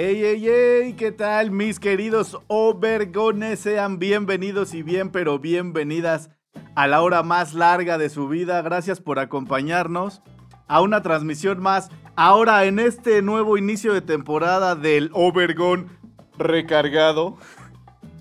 Grande? ¡Ey, ey, ey! ¿Qué tal, mis queridos Obergones? Sean bienvenidos y bien, pero bienvenidas a la hora más larga de su vida. Gracias por acompañarnos a una transmisión más. Ahora en este nuevo inicio de temporada del Obergon recargado.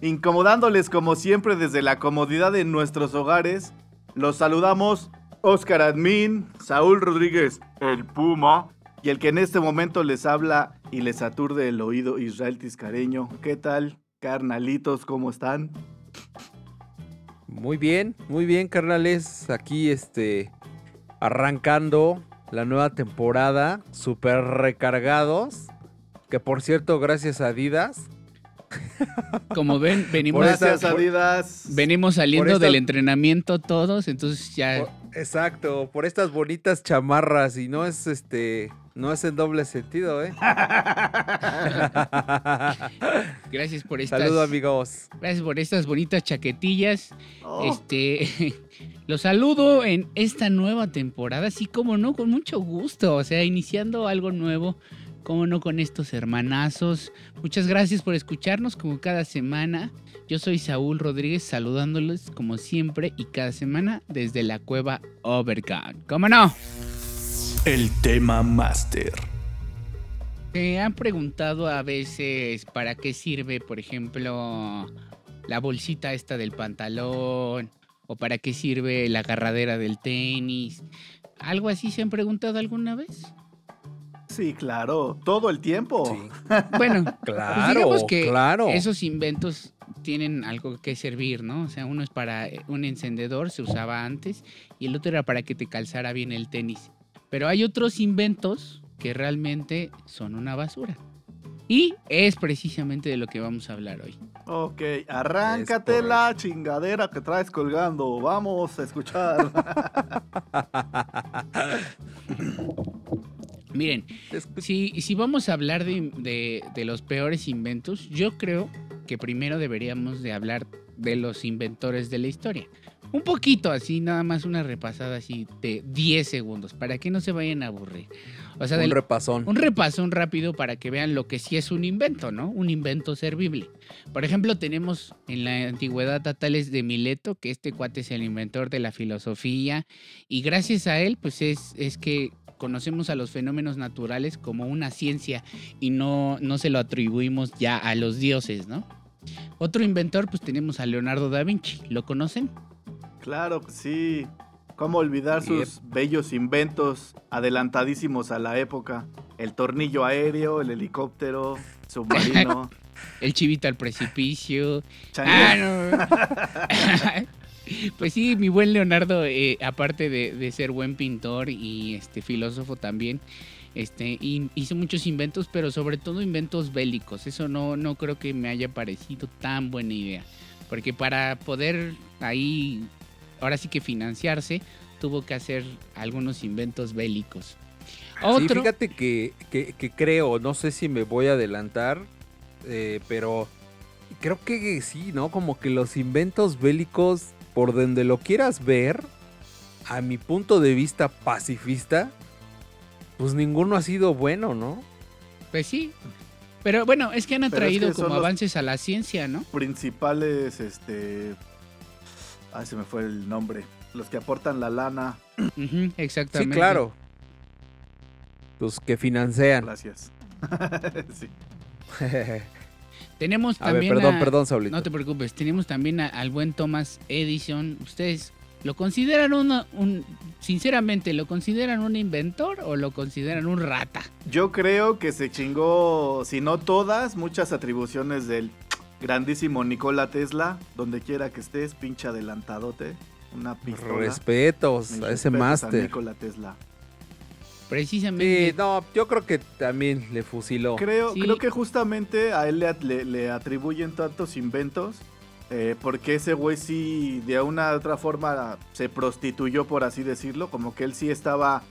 Incomodándoles como siempre desde la comodidad de nuestros hogares. Los saludamos Oscar Admin, Saúl Rodríguez, el Puma, y el que en este momento les habla y les aturde el oído, Israel Tiscareño. ¿Qué tal, carnalitos? ¿Cómo están? Muy bien, muy bien, carnales. Aquí, este, arrancando la nueva temporada, super recargados. Que por cierto, gracias a Adidas. Como ven, venimos, Gracias, Adidas. venimos saliendo esta- del entrenamiento todos, entonces ya Por- exacto, por estas bonitas chamarras y no es este, no es en doble sentido, ¿eh? gracias por estas Saludos amigos. gracias por estas bonitas chaquetillas. Oh, Este los saludo en esta nueva temporada, así como no, con mucho gusto, o sea, iniciando algo nuevo. Como no con estos hermanazos. Muchas gracias por escucharnos como cada semana. Yo soy Saúl Rodríguez saludándoles como siempre y cada semana desde la cueva Overgun. ¿Cómo no? El tema máster. Me han preguntado a veces para qué sirve, por ejemplo, la bolsita esta del pantalón o para qué sirve la agarradera del tenis. ¿Algo así se han preguntado alguna vez? sí, claro. Todo el tiempo. Bueno, pues Claro, digamos que claro. esos inventos tienen algo que servir, ¿no? O sea, uno es para eh, un encendedor, se usaba antes, y el otro era para que te calzara bien el tenis. Pero hay otros inventos que realmente son una basura. Y es precisamente de lo que vamos a hablar hoy. Ok, arráncate la chingadera que traes colgando. Vamos a escuchar. Miren, si, si vamos a hablar de, de- de los peores inventos, yo creo que primero deberíamos de hablar de los inventores de la historia. Un poquito así, nada más una repasada así de 10 segundos, para que no se vayan a aburrir. O sea, Un del- repasón. un repasón rápido para que vean lo que sí es un invento, ¿no? Un invento servible. Por ejemplo, tenemos en la antigüedad a Tales de Mileto, que este cuate es el inventor de la filosofía, y gracias a él, pues es, es que conocemos a los fenómenos naturales como una ciencia y no, no se lo atribuimos ya a los dioses, ¿no? Otro inventor, pues tenemos a Leonardo da Vinci. ¿Lo conocen? Claro que sí. ¿Cómo olvidar sus bellos inventos adelantadísimos a la época? El tornillo aéreo, el helicóptero, submarino. El chivito al precipicio. Ah, no. pues sí, mi buen Leonardo, eh, aparte de, de ser buen pintor y este filósofo también, este, hi- hizo muchos inventos, pero sobre todo inventos bélicos. Eso no, no creo que me haya parecido tan buena idea. Porque para poder ahí, ahora sí que financiarse, tuvo que hacer algunos inventos bélicos. Sí, Otro, fíjate que, que- que creo, no sé si me voy a adelantar, eh, pero creo que sí, ¿no? Como que los inventos bélicos, por donde lo quieras ver, a mi punto de vista pacifista, pues ninguno ha sido bueno, ¿no? pues sí. Pero bueno, es que han es atraído que como avances a la ciencia, ¿no? Principales, este. Ay, se me fue el nombre. Los que aportan la lana. Ujú, Sí, exactamente. claro. Los que financian. Gracias. sí. Tenemos a ver, también. perdón, a- perdón, Saulito. No te preocupes, tenemos también a- al buen Thomas Edison. ¿Ustedes lo consideran una, un. Sinceramente, ¿lo consideran un inventor o lo consideran un rata? Yo creo que se chingó, si no todas, muchas atribuciones del grandísimo Nikola Tesla. Donde quiera que estés, pinche adelantadote. Una pistola. Respetos Mis a ese máster. Nikola Tesla. Precisamente. Sí, no, yo creo que también le fusiló. Creo, Sí. creo que justamente a él le, le- le atribuyen tantos inventos. eh, porque ese güey sí, de una u otra forma, se prostituyó, por así decirlo. Como que él sí estaba.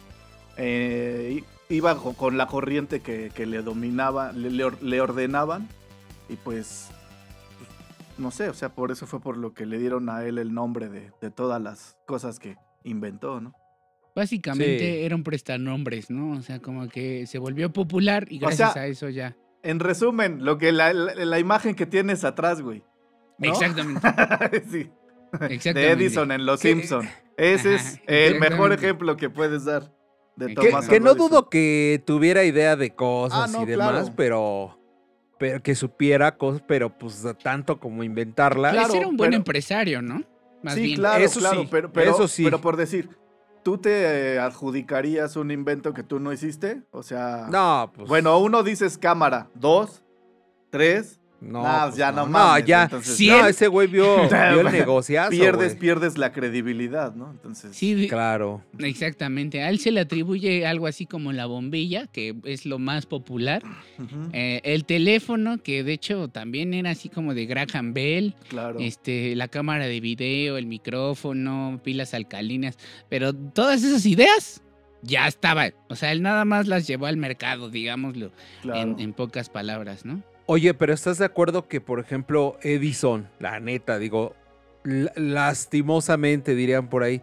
eh, iba co- con la corriente que, que le dominaba, le, le or- le ordenaban. Y pues. No sé, o sea, por eso fue por lo que le dieron a él el nombre de, de todas las cosas que inventó, ¿no? Básicamente Sí. eran prestanombres, ¿no? O sea, como que se volvió popular y O gracias sea, a eso ya. En resumen, lo que la, la- la imagen que tienes atrás, güey. ¿no? Exactamente. sí. Exactamente. de Edison en Los Simpson. Ese Ajá, es el mejor ejemplo que puedes dar de Que- Que, Thomas que no dudo que tuviera idea de cosas Ah, no, y demás, claro. pero, pero que supiera cosas, pero pues tanto como inventarla. Claro, era un buen pero- empresario, ¿no? Más sí, bien. claro, Eso claro, sí, pero, pero, eso sí. pero por decir, ¿tú te eh, adjudicarías un invento que tú no hiciste? O sea, No, pues. bueno, uno dices cámara, dos, tres, no, nah, pues, ya no no, mames, ya. entonces- No, ese güey vio, vio el negociazo. pierdes, pierdes la credibilidad, ¿no? Entonces, Sí, Claro. exactamente. A él se le atribuye algo así como la bombilla, que es lo más popular. Eh, el teléfono, que de hecho también era así como de Graham Bell. claro. Este, la cámara de video, el micrófono, pilas alcalinas. Pero todas esas ideas ya estaban. O sea, él nada más las llevó al mercado, digámoslo, claro. en, en pocas palabras, ¿no? Oye, pero ¿estás de acuerdo que, por ejemplo, Edison, la neta, digo, lastimosamente dirían por ahí,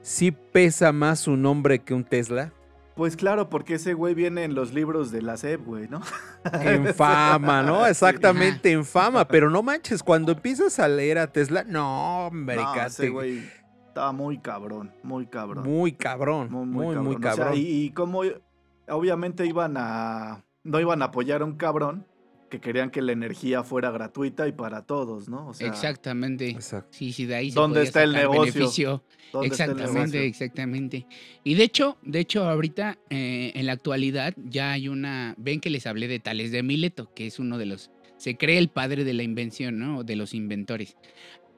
sí pesa más su nombre que un Tesla? Pues claro, porque ese güey viene en los libros de la SEP, güey, ¿no? En fama, ¿no? Exactamente, en fama. Pero no manches, cuando empiezas a leer a Tesla, no, hombre, No, ese güey estaba muy cabrón, muy cabrón. muy cabrón, muy, muy, O cabrón. sea, y, y como obviamente iban a. No iban a apoyar a un cabrón que querían que la energía fuera gratuita y para todos, ¿no? O sea, Exactamente. Exacto. Sí, sí, de ahí se ¿Dónde está el negocio? beneficio. ¿dónde está el Exactamente, negocio? exactamente. Y de hecho, de hecho, ahorita, eh, en la actualidad, ya hay una. Ven que les hablé de Tales de Mileto, que es uno de los. Se cree el padre de la invención, ¿no? O De los inventores.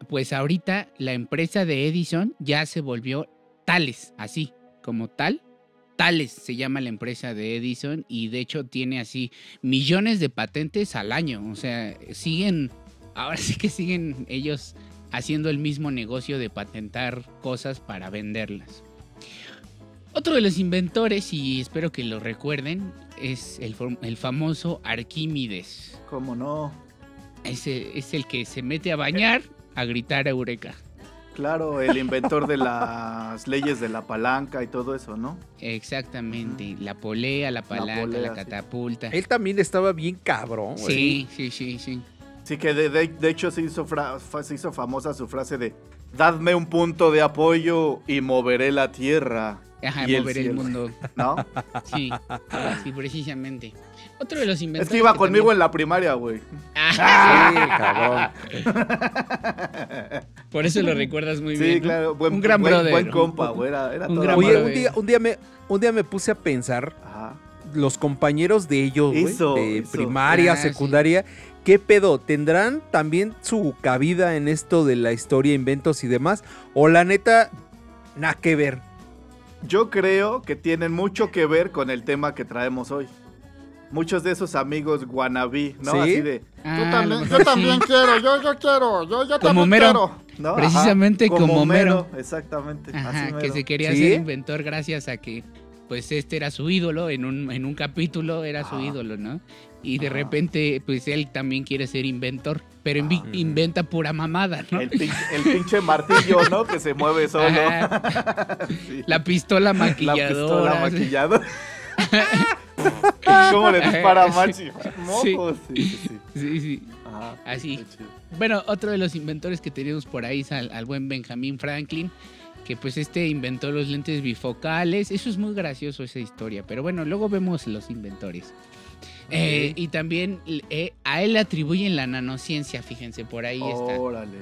Pues ahorita la empresa de Edison ya se volvió Tales, así, como tal. Tales se llama la empresa de Edison y de hecho tiene así millones de patentes al año. O sea, siguen, ahora sí que siguen ellos haciendo el mismo negocio de patentar cosas para venderlas. Otro de los inventores, y espero que lo recuerden, es el, fam- el famoso Arquímedes. ¿Cómo no? Ese es el que se mete a bañar a gritar Eureka. Claro, el inventor de las leyes de la palanca y todo eso, ¿no? Exactamente. La polea, la palanca, la, polea, catapulta. Él también estaba bien cabrón, güey. Sí, sí, sí, sí. Sí, que de, de- de hecho se hizo, fra- se hizo famosa su frase de Dadme un punto de apoyo y moveré la tierra. Ajá, y mover el, cielo", mundo. ¿No? Sí, sí, precisamente. Otro de los inventores. Es que iba que conmigo también- en la primaria, güey. Ah, Sí, cabrón. Por eso lo recuerdas muy Sí, bien. ¿no? claro. Buen, un gran buen, brother. buen compa, güey. Era, era Un gran Oye, un brother. día, un, día me, un día me puse a pensar, Ajá. los compañeros de ellos, güey, Eso, de eso. primaria, Ah, sí. secundaria, ¿qué pedo? ¿Tendrán también su cabida en esto de la historia, inventos y demás? O la neta, nada que ver. Yo creo que tienen mucho que ver con el tema que traemos hoy. Muchos de esos amigos wannabe, ¿no? ¿Sí? Así de. Ah, también, yo sí. también quiero, yo, yo quiero, yo, yo Como también Homero. quiero. ¿no? Ajá, Precisamente como Homero. Exactamente. Ajá, así que mero. se quería ¿Sí? ser inventor gracias a que pues este era su ídolo, en un, en un capítulo era su Ajá. ídolo, ¿no? Y de Ajá. repente pues él también quiere ser inventor, pero Ajá. inventa pura mamada, ¿no? El, pin- el pinche martillo, ¿no? Que se mueve solo. Sí. La pistola La maquilladora. pistola maquilladora. ¿Cómo le dispara a? Mocos. Sí, sí, sí. Sí, sí. Ajá, Así. Bueno, otro de los inventores que tenemos por ahí es al, al buen Benjamin Franklin, que pues este inventó los lentes bifocales. Eso es muy gracioso esa historia, pero bueno, luego vemos los inventores. Eh, y también eh, a él le atribuyen la nanociencia, fíjense, por ahí está. Órale.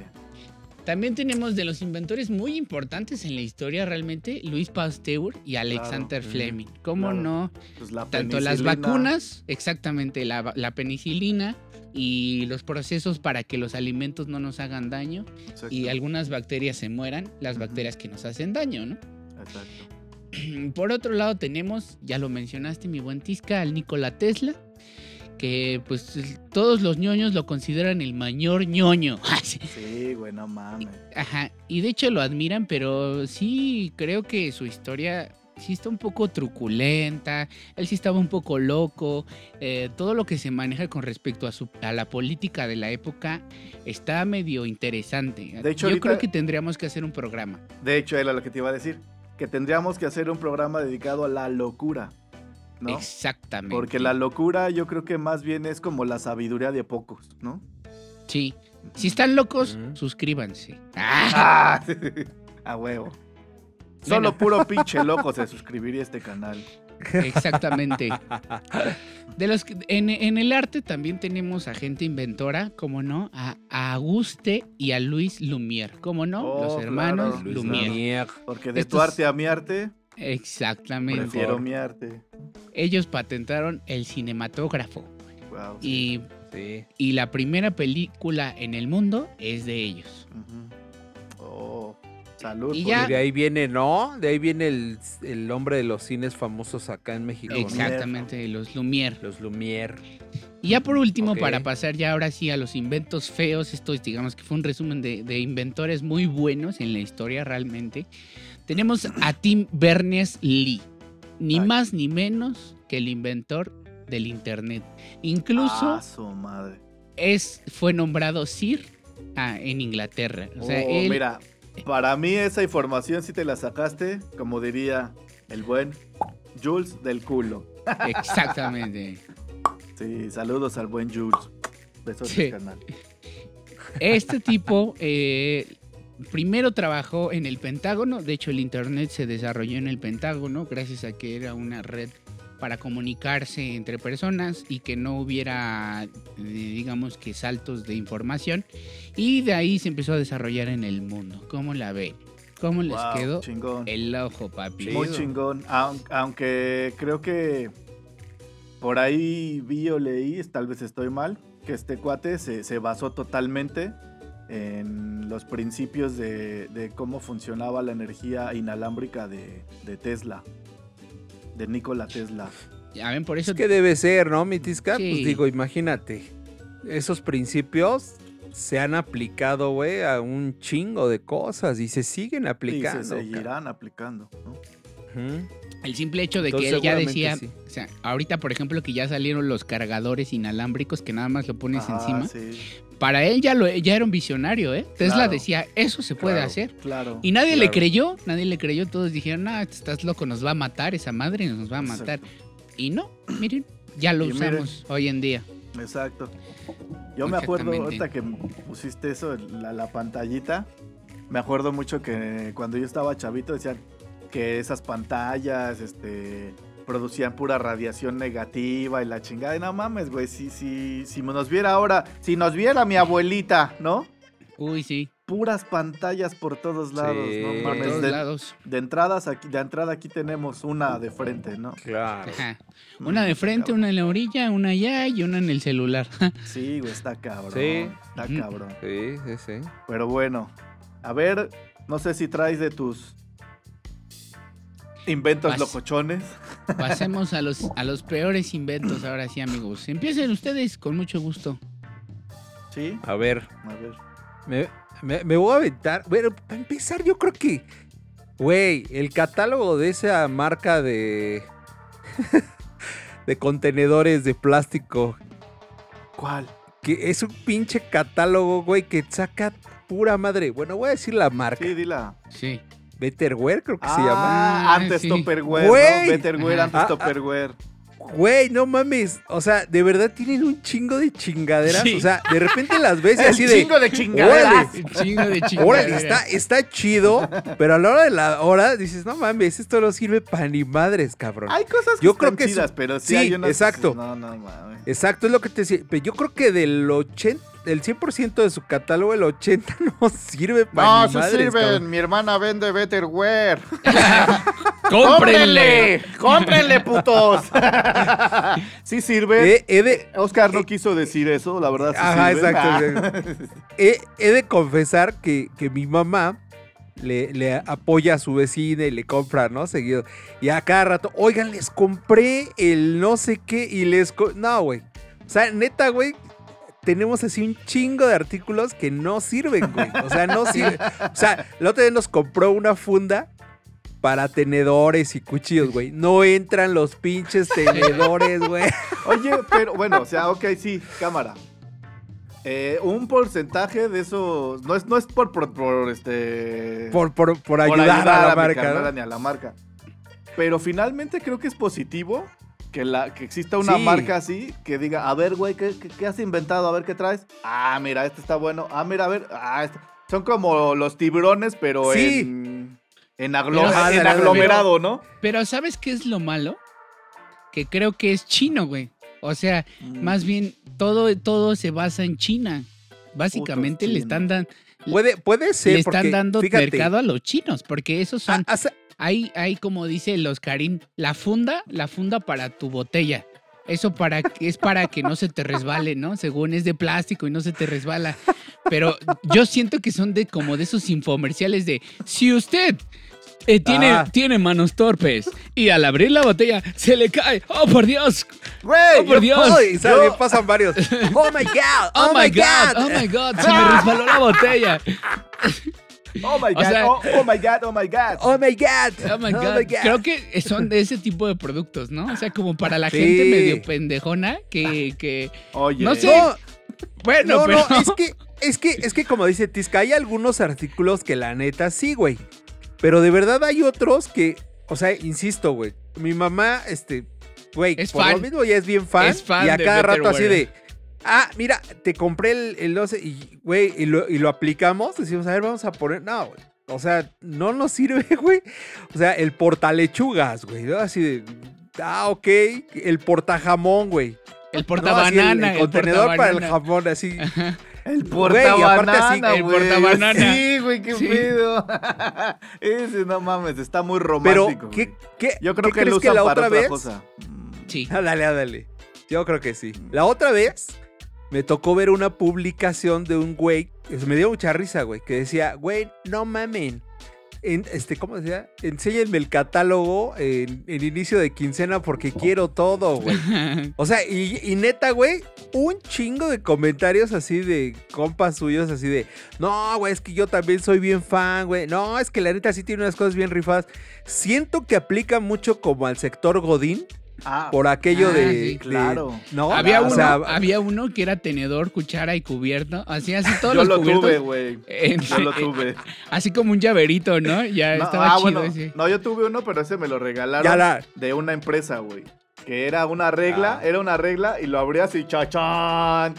También tenemos de los inventores muy importantes en la historia realmente, Luis Pasteur y Alexander Claro. Fleming. ¿Cómo Claro. no? Pues la Tanto las vacunas, exactamente, la, la penicilina y los procesos para que los alimentos no nos hagan daño Exacto, y algunas bacterias se mueran, las bacterias que nos hacen daño, ¿no? exacto. Por otro lado tenemos, ya lo mencionaste mi buen Tisca, al Nikola Tesla, que pues todos los ñoños lo consideran el mayor ñoño. Sí. Sí, güey, no mames. Ajá, y de hecho lo admiran, pero sí creo que su historia sí está un poco truculenta, él sí estaba un poco loco, eh, todo lo que se maneja con respecto a, su, a la política de la época está medio interesante. De hecho, Yo ahorita- creo que tendríamos que hacer un programa. De hecho, era lo que te iba a decir. Que tendríamos que hacer un programa dedicado a la locura. ¿No? Exactamente. Porque la locura yo creo que más bien es como la sabiduría de pocos, ¿no? Sí. Si están locos, suscríbanse. Ah, ¡Ah! a huevo. Solo puro pinche loco se suscribiría a este canal. Exactamente. De los que- en, en el arte también tenemos a gente inventora, como no, a, a Auguste y a Luis Lumière, como no, Oh, los hermanos claro, Lumière. Lumière. Porque de Estos- tu arte a mi arte, Exactamente. prefiero mi arte. Ellos patentaron el cinematógrafo Wow. y, Sí. y la primera película en el mundo es de ellos. Ujú. Salud. Y por- ya- Y de ahí viene, ¿no? De ahí viene el, el hombre de los cines famosos acá en México. ¿no? Exactamente, los Lumière. Los Lumière. Y ya por último, para pasar ya ahora sí a los inventos feos, esto es, digamos que fue un resumen de, de inventores muy buenos en la historia realmente. Tenemos a Tim Berners-Lee, ni Ay. más ni menos que el inventor del Internet. Incluso Ah, su madre. es, fue nombrado Sir ah, en Inglaterra. O sea, Oh, él, Mira, para mí esa información sí te la sacaste, como diría el buen Jules del culo. exactamente. Sí, saludos al buen Jules. Besos Sí. del canal. Este tipo eh, primero trabajó en el Pentágono, de hecho el Internet se desarrolló en el Pentágono gracias a que era una red para comunicarse entre personas y que no hubiera, eh, digamos que, saltos de información. Y de ahí se empezó a desarrollar en el mundo. ¿Cómo la ven? ¿Cómo les Wow, quedó chingón. el ojo, papi? Muy chingón. Aun- Aunque creo que por ahí vi o leí, tal vez estoy mal, que este cuate se, se basó totalmente en los principios de, de cómo funcionaba la energía inalámbrica de, de Tesla, de Nikola Tesla. Ya ven, por eso Es que debe ser, ¿no, mi Tisca? Sí. Pues digo, imagínate. Esos principios se han aplicado, güey, a un chingo de cosas y se siguen Y aplicando. se cabrón. seguirán aplicando. ¿no? El simple hecho de Entonces, que él ya decía, sí. o sea, ahorita por ejemplo que ya salieron los cargadores inalámbricos que nada más lo pones encima, sí, para él ya, lo, ya era un visionario, ¿eh? Tesla Claro. decía, eso se puede claro, hacer. Claro. Y nadie le creyó, nadie le creyó, todos dijeron, no, estás loco, nos va a matar esa madre, nos va a matar. Exacto. Y no, miren, ya lo Y miren. usamos hoy en día. Exacto. Yo me acuerdo, ahorita que pusiste eso, la, la pantallita, me acuerdo mucho que cuando yo estaba chavito decían que esas pantallas este, producían pura radiación negativa y la chingada. Y no mames, güey, si, si, si nos viera ahora, si nos viera mi abuelita, ¿no? Uy, sí, Puras pantallas por todos lados, Sí. no por mames. todos De, lados. de entradas aquí, de entrada aquí tenemos una de frente, ¿no? Claro. Ajá. Una de frente, una en la orilla, una allá y una en el celular. Sí, güey, está cabrón. Sí. Está cabrón. Sí, sí, sí. Pero bueno, a ver, no sé si traes de tus inventos locochones. Pasemos a los, a los peores inventos ahora sí, amigos. Empiecen ustedes con mucho gusto. Sí, A ver, a ver. me, me- me voy a aventar. Bueno, para empezar, yo creo que, güey, el catálogo de esa marca de, de contenedores de plástico, ¿Cuál? que es un pinche catálogo, güey, que saca pura madre. Bueno, voy a decir la marca. Sí, dila. Sí. Betterware, creo que se ah, llama. Ah, antes sí. Tupperware, Güey. ¿no? Betterware, antes Ah, ah. Tupperware. Güey, no mames. O sea, de verdad tienen un chingo de chingaderas. Sí. O sea, de repente las ves y así de. chingo de chingaderas. Órale. Un chingo de Órale, chingaderas. está, está chido, pero a la hora de la hora dices, no mames, esto no sirve para ni madres, cabrón. Hay cosas que Yo están creo que chidas, pero sí, sí, hay unas exacto. No, no, mames. Exacto, es lo que te decía. Pero yo creo que del 80, del 100% de su catálogo, el 80 no sirve para No, sí sirven. cabrón. Mi hermana vende Betterware. ¡Cómprenle! ¡Cómprenle, putos! sí sirve. De, Oscar no quiso decir eso, la verdad. Sí Ajá, exacto, he, he de confesar que, que mi mamá le, le apoya a su vecina y le compra, ¿no? Seguido. Y a cada rato, oigan, les compré el no sé qué y les... co-". No, güey. O sea, neta, güey, tenemos así un chingo de artículos que no sirven, güey. O sea, no sirven. O sea, el otro día nos compró una funda para tenedores y cuchillos, güey. No entran los pinches tenedores, güey. Oye, pero bueno, o sea, ok, sí, cámara. Eh, un porcentaje de esos. No es, no es por, por, por, este. Por, por, por ayudar, a la marca. ¿no? ni a la marca. Pero finalmente creo que es positivo que, la, que exista una Sí. marca así que diga, a ver, güey, ¿qué, qué, qué has inventado? A ver qué traes. Ah, mira, este está bueno. Ah, mira, a ver. Ah, este- Son como los tiburones, pero Sí. en, en, aglo- Pero- en aglomerado, ¿no? Pero ¿sabes qué es lo malo? Que creo que es chino, güey. O sea, Mm. más bien todo, todo se basa en China. Básicamente le están, dan- Puede, puede ser. le están porque, dando fíjate, mercado a los chinos, porque esos son, ah, hace- hay, hay como dice los Karim, la funda, la funda para tu botella. Eso para, que- es para que no se te resbale, ¿no? Según es de plástico y no se te resbala. Pero yo siento que son de como de esos infomerciales de si usted eh, tiene, Ah. tiene manos torpes y al abrir la botella se le cae. ¡Oh, por Dios! Güey, ¡Oh, por Dios! Yo- pasan varios. Oh my god. ¡Oh, my God! ¡Oh, my God! Se me resbaló la botella. Oh my god, sea- oh, oh my god, oh my god. Oh my god. Oh my God. Creo que son de ese tipo de productos, ¿no? O sea, como para la Sí. gente medio pendejona que, que Oye, no sé. No, bueno, no, pero no, es que, es que, es que como dice Tisca, hay algunos artículos que la neta sí, güey. Pero de verdad hay otros que, o sea, insisto, güey. Mi mamá, este, güey, Es por fan. lo mismo ya es bien fan. Es fan y a cada rato así de, ah, mira, te compré el, el 12 y, güey, y lo, y lo aplicamos. Decimos, a ver, vamos a poner, no, güey. O sea, no nos sirve, güey. O sea, el portalechugas, güey. ¿no? Así de, ah, ok. El portajamón, güey. el No, así el- portabanana. el, el contenedor para el portabanana. jamón, así. El portabanana, el portabanana. Sí, güey, qué Sí. pedo. Ese no mames, está muy Pero, romántico. ¿qué, güey. qué, Yo creo qué que lo crees usan la para otra otra vez? cosa. Mm. Sí. Dale, dale. Yo creo que sí. La otra vez me tocó ver una publicación de un güey, me dio mucha risa, güey, que decía, güey, no mamen. En, este, ¿cómo decía? Enséñenme el catálogo en, en inicio de quincena porque quiero todo, güey. O sea, y, y neta, güey, un chingo de comentarios así de compas suyos, así de, no, güey, es que yo también soy bien fan, güey. No, es que la neta sí tiene unas cosas bien rifadas. Siento que aplica mucho como al sector Godín, Ah, por aquello Ah, de, sí, de- claro. no, había, uno, sea, había uno que era tenedor, cuchara y cubierto. Así, así todos yo los lo cubiertos. tuve, güey. en- Yo lo tuve. Así como un llaverito, ¿no? Ya No, estaba ah, chido bueno, ese. no, yo tuve uno, pero ese me lo regalaron la- de una empresa, güey. Que era una regla, Ah. era una regla y lo abrías y chachán.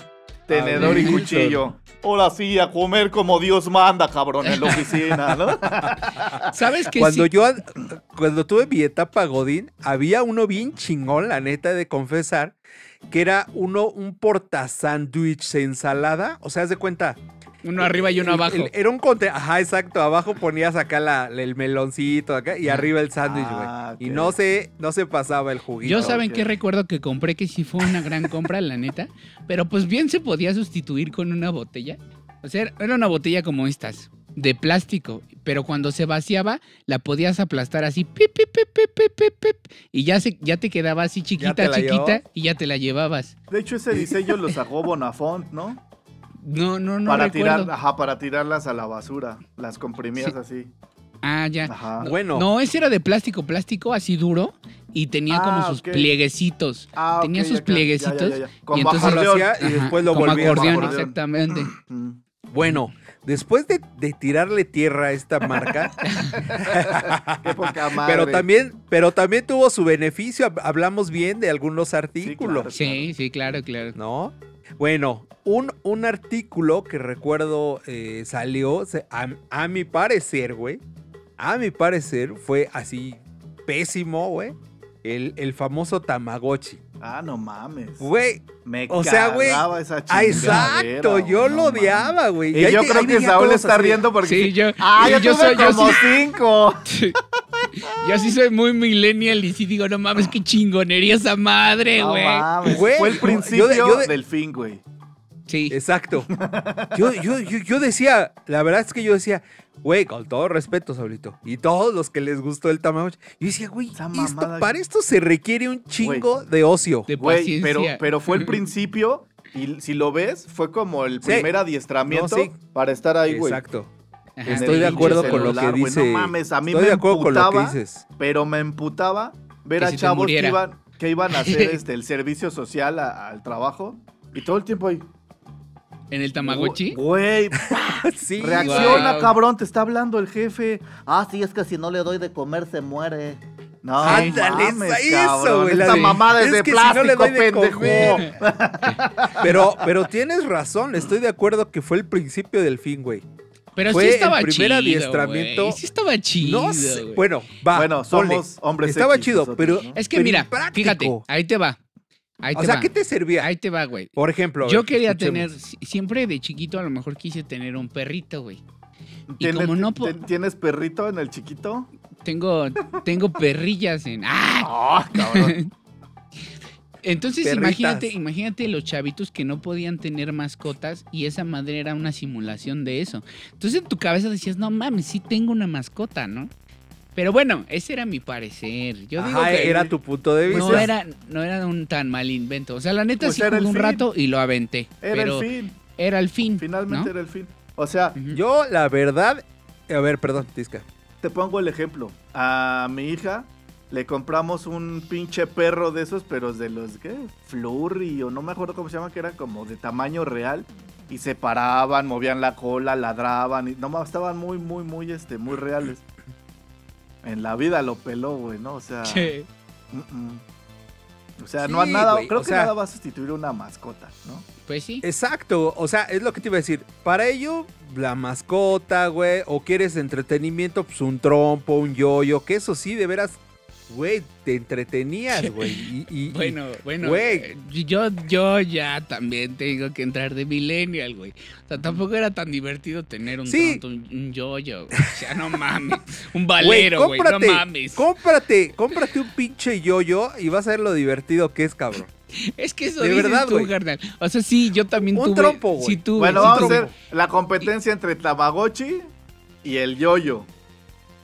Tenedor y cuchillo. Ahora sí, a comer como Dios manda, cabrón, en la oficina, ¿no? ¿Sabes qué? cuando sí? yo, cuando tuve mi etapa Godín, había uno bien chingón, la neta, de confesar, que era uno, un porta sándwich ensalada. O sea, haz de cuenta. Uno arriba y uno el- abajo. el- era un conte, ajá, exacto. Abajo ponías acá la- el meloncito acá y arriba el sándwich, güey. Ah, Y no se, no se pasaba el juguito. Yo saben ok. qué recuerdo que compré que sí fue una gran compra, la neta. Pero pues bien se podía sustituir con una botella. O sea, era una botella como estas, de plástico. Pero cuando se vaciaba, la podías aplastar así, pip, pip, pip, pip, pip, pip, pip, y ya, se, ya te quedaba así chiquita, te la chiquita, y ya te la llevabas. De hecho, ese diseño lo sacó Bonafont, ¿no? No, no, no para recuerdo. tirar, ajá, para tirarlas a la basura. Las comprimías Sí. así. Ah, ya. Ajá. Bueno, No, ese era de plástico, plástico así duro, y tenía como Ah, sus ok. plieguecitos. Ah, tenía sus ya, ya, ya, plieguecitos, ya, ya. y entonces- lo hacía y Ajá, después lo volvía acordeón, exactamente. Mm. Bueno, después de, de tirarle tierra a esta marca, Qué poca madre. pero también, pero también tuvo su beneficio. Hab- Hablamos bien de algunos claro. artículos, Sí, sí, claro, claro. ¿no? Bueno, un, un artículo que recuerdo eh, salió, a, a mi parecer, güey, a mi parecer fue así pésimo, güey. El, el famoso Tamagotchi. Ah, no mames. Güey, Me o sea, güey, esa ah, exacto, yo no lo mames. odiaba, güey. Y yo te- creo que Saúl está así riendo porque... Sí, yo, Ah, yo, yo tuve soy, yo como sí, cinco. Yo sí soy muy millennial y sí digo, no mames, qué chingonería esa madre, No güey. mames. Güey, Fue el principio yo de- yo de- del fin, güey. Sí. Exacto. Yo, yo, yo, yo decía, la verdad es que yo decía, güey, con todo respeto, Saulito, y todos los que les gustó el Tamagotchi, yo decía, güey, esto- para esto se requiere un chingo de ocio. De Güey, paciencia. pero, pero fue el principio y si lo ves, fue como el Sí. primer adiestramiento No, sí. para estar ahí, güey. Exacto. Ajá. en Estoy de acuerdo con lo que dice. No mames, a mí Estoy me de acuerdo con lo que dices. pero me emputaba ver Que a chavos que iban, que iban a hacer este, el servicio social a- al trabajo y todo el tiempo ahí. ¿En el Tamagotchi? Güey, sí. reacciona, cabrón, te está hablando el jefe. Ah, sí, es que si no le doy de comer se muere. No, Ándale, eso, cabrón. güey, Esta mamada es, es de que si no le plástico, doy de pendejo. comer. Pero, pero tienes razón, estoy de acuerdo que fue el principio del fin, güey. Pero Fue sí el estaba primer chido, adiestramiento. Sí estaba chido, No sé, bueno, va. Bueno, somos hombres Estaba X chido, nosotros, pero ¿no? Es que pero mira, impráctico. fíjate, ahí te va. Ahí O te sea, va. ¿qué te servía? Ahí te va, güey. Por ejemplo, Yo ver, quería escuchemos. tener, si- siempre de chiquito a lo mejor quise tener un perrito, güey. Y ¿Tienes- como no ¿Tienes perrito en el chiquito? Tengo, tengo perrillas en. ¡Ah! Ah, cabrón. Entonces Perritas. imagínate, imagínate los chavitos que no podían tener mascotas y esa madre era una simulación de eso. Entonces en tu cabeza decías, no mames, sí tengo una mascota, ¿no? Pero bueno, ese era mi parecer. Yo digo Ajá, que era tu punto de vista. no era, no era un tan mal invento. O sea, la neta Pues sí era jugué un fin. rato y lo aventé. Era pero el fin. era el fin. Finalmente ¿no? era el fin. O sea. Yo, la verdad. A ver, perdón, Tisca. te pongo el ejemplo. A mi hija le compramos un pinche perro de esos, pero de los, ¿qué? Flurry o no me acuerdo cómo se llama, que eran como de tamaño real. Y se paraban, movían la cola, ladraban. Y no más, estaban muy, muy, muy, este, muy reales. En la vida lo peló, güey, ¿no? O sea. Mm. O sea, Sí, no nada, creo que sea- nada va a sustituir una mascota, ¿no? Pues sí. Exacto, o sea, es lo que te iba a decir. Para ello, la mascota, güey, o quieres entretenimiento, pues un trompo, un yoyo, que eso sí, de veras, güey, te entretenías, güey. Y, y- Bueno, bueno, Güey. eh, yo, yo ya también tengo que entrar de millennial, güey. O sea, tampoco era tan divertido tener un Sí. tronto, un, yoyo, güey. O sea, no mames. Un Güey, valero, güey, no mames. cómprate, cómprate un pinche yoyo y vas a ver lo divertido que es, cabrón. Es que eso De dices verdad, tú, güey. carnal. O sea, sí, yo también Un tuve. trompo, güey. Sí, tuve. Bueno, sí vamos a hacer la competencia entre Tamagotchi y el yoyo.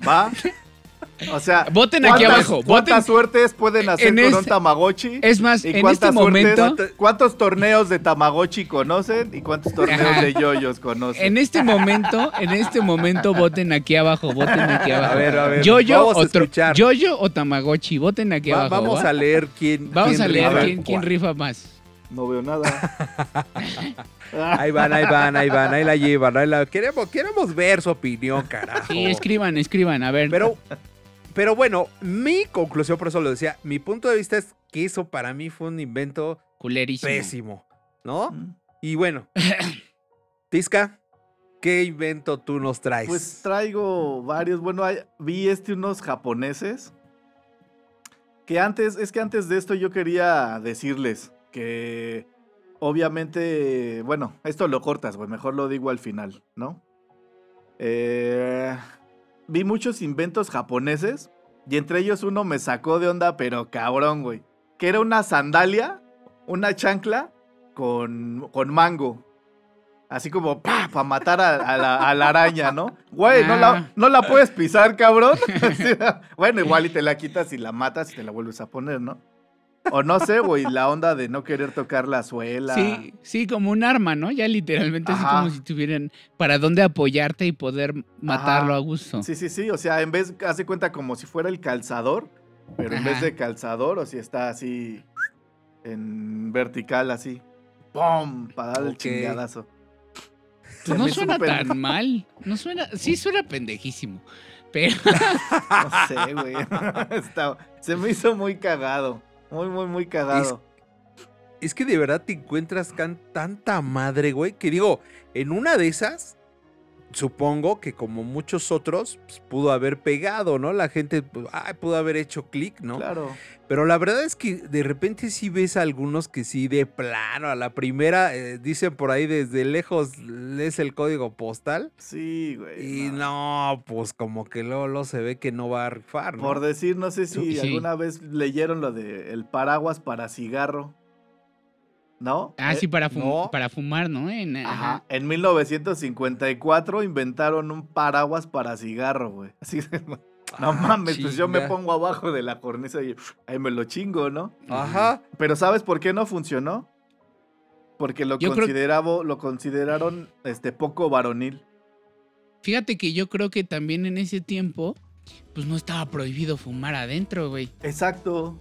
¿Va? O sea, Voten aquí ¿cuántas- abajo, ¿Cuántas voten- suertes pueden hacer con un este- Tamagotchi? Es más, ¿Y en este momento, suertes- ¿Cuántos torneos de Tamagotchi conocen y cuántos torneos de yoyos conocen? en este momento, en este momento, voten aquí abajo, voten aquí abajo. A ver, a ver, Yoyo vamos a o, yoyo o Tamagotchi, voten aquí Va- abajo. vamos ¿va? a leer quién. Vamos quién a leer rifa quién rifa más. No veo nada. Ahí van, ahí van, ahí van, ahí la llevan. Ahí la... Queremos, queremos ver su opinión, carajo. Sí, escriban, escriban, a ver. Pero, pero bueno, mi conclusión, por eso lo decía, mi punto de vista es que eso para mí fue un invento culerísimo. pésimo, ¿no? Mm. Y bueno, Tisca, ¿qué invento tú nos traes? Pues traigo varios. Bueno, hay- vi este unos japoneses. Que antes, es que antes de esto yo quería decirles que obviamente, bueno, esto lo cortas, güey, mejor lo digo al final, ¿no? Eh, vi muchos inventos japoneses y entre ellos uno me sacó de onda, pero cabrón, güey. Que era una sandalia, una chancla con, con mango. Así como para matar a, a la, a la araña, ¿no? Güey, no, Ah. la, no la puedes pisar, cabrón. Bueno, igual y te la quitas y la matas y te la vuelves a poner, ¿no? O no sé, güey, la onda de no querer tocar la suela. Sí, sí, como un arma, ¿no? Ya literalmente así como si tuvieran para dónde apoyarte y poder matarlo Ajá. a gusto. Sí, sí, sí. O sea, en vez, hace cuenta como si fuera el calzador, pero en vez de calzador, o si está así en vertical, así. ¡Pum! Para dar el chingadazo. Pues no suena tan mal. No suena, sí suena pendejísimo. Pero No sé, güey. Se me hizo muy cagado. Muy, muy, muy cagado. Es que de verdad te encuentras can- tanta madre, güey, que digo, en una de esas, supongo que como muchos otros, pues, pudo haber pegado, ¿no? La gente pues, ay, pudo haber hecho clic, ¿no? Claro. Pero la verdad es que de repente sí ves a algunos que sí, de plano, a la primera, eh, dicen por ahí desde lejos, lees el código postal. Sí, güey. Y no, pues como que luego, luego se ve que no va a rifar, ¿no? Por decir, no sé si Sí. alguna vez leyeron lo de el paraguas para cigarro. ¿No? Ah, sí, para, fum- no. para fumar, ¿no? En, Ajá. ajá. En 1954 inventaron un paraguas para cigarro, güey. Así de, no Ah, mames, pues yo me pongo abajo de la cornisa y ahí me lo chingo, ¿no? Ajá. Pero ¿sabes por qué no funcionó? Porque lo Yo creo- considerabo, lo consideraron este poco varonil. Fíjate que yo creo que también en ese tiempo, pues no estaba prohibido fumar adentro, güey. Exacto.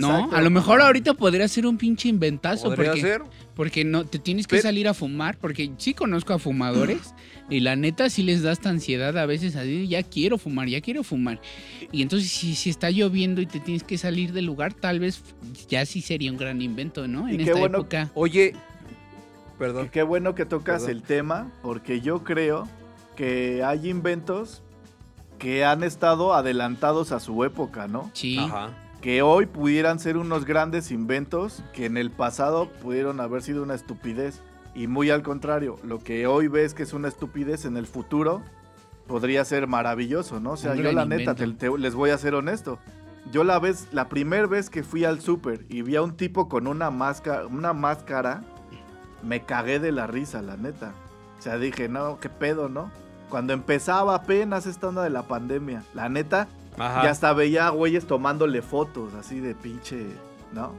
No, a lo mejor ahorita podría ser un pinche inventazo Podría porque, ser. porque no te tienes que Pero- salir a fumar, porque sí conozco a fumadores y la neta sí les da esta ansiedad a veces así, ya quiero fumar, ya quiero fumar. Y entonces si, si está lloviendo y te tienes que salir del lugar, tal vez ya sí sería un gran invento, ¿no? Y En qué esta bueno- época. Oye, Y perdón. qué bueno que tocas Perdón. el tema, porque yo creo que hay inventos que han estado adelantados a su época, ¿no? Sí. Ajá. Que hoy pudieran ser unos grandes inventos que en el pasado pudieron haber sido una estupidez. Y muy al contrario, lo que hoy ves que es una estupidez en el futuro podría ser maravilloso, ¿no? O sea, yo la neta, te- te- les voy a ser honesto. Yo la vez, la primera vez que fui al súper y vi a un tipo con una máscara, una máscara, me cagué de la risa, la neta. O sea, dije, no, qué pedo, ¿no? Cuando empezaba apenas esta onda de la pandemia, la neta, Ajá. ya hasta veía a güeyes tomándole fotos, así de pinche, ¿no?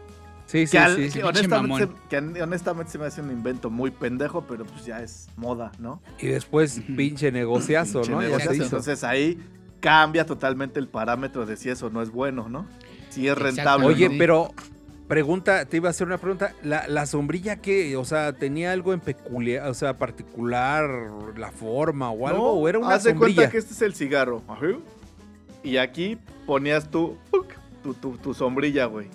Sí, sí, que, al- sí. que honestamente, se, que honestamente se me hace un invento muy pendejo, pero pues ya es moda, ¿no? Y después pinche negociazo, Pinche ¿no? Negociazo. Entonces ahí cambia totalmente el parámetro de si eso no es bueno, ¿no? Si es rentable. Oye, ¿no? pero pregunta, te iba a hacer una pregunta. ¿La, la sombrilla qué? O sea, ¿tenía algo en peculiar, o sea, particular, la forma o algo? No, ¿O era una haz de sombrilla? cuenta que este es el cigarro. Ajá. Y aquí ponías tu, tu, tu, tu sombrilla, güey.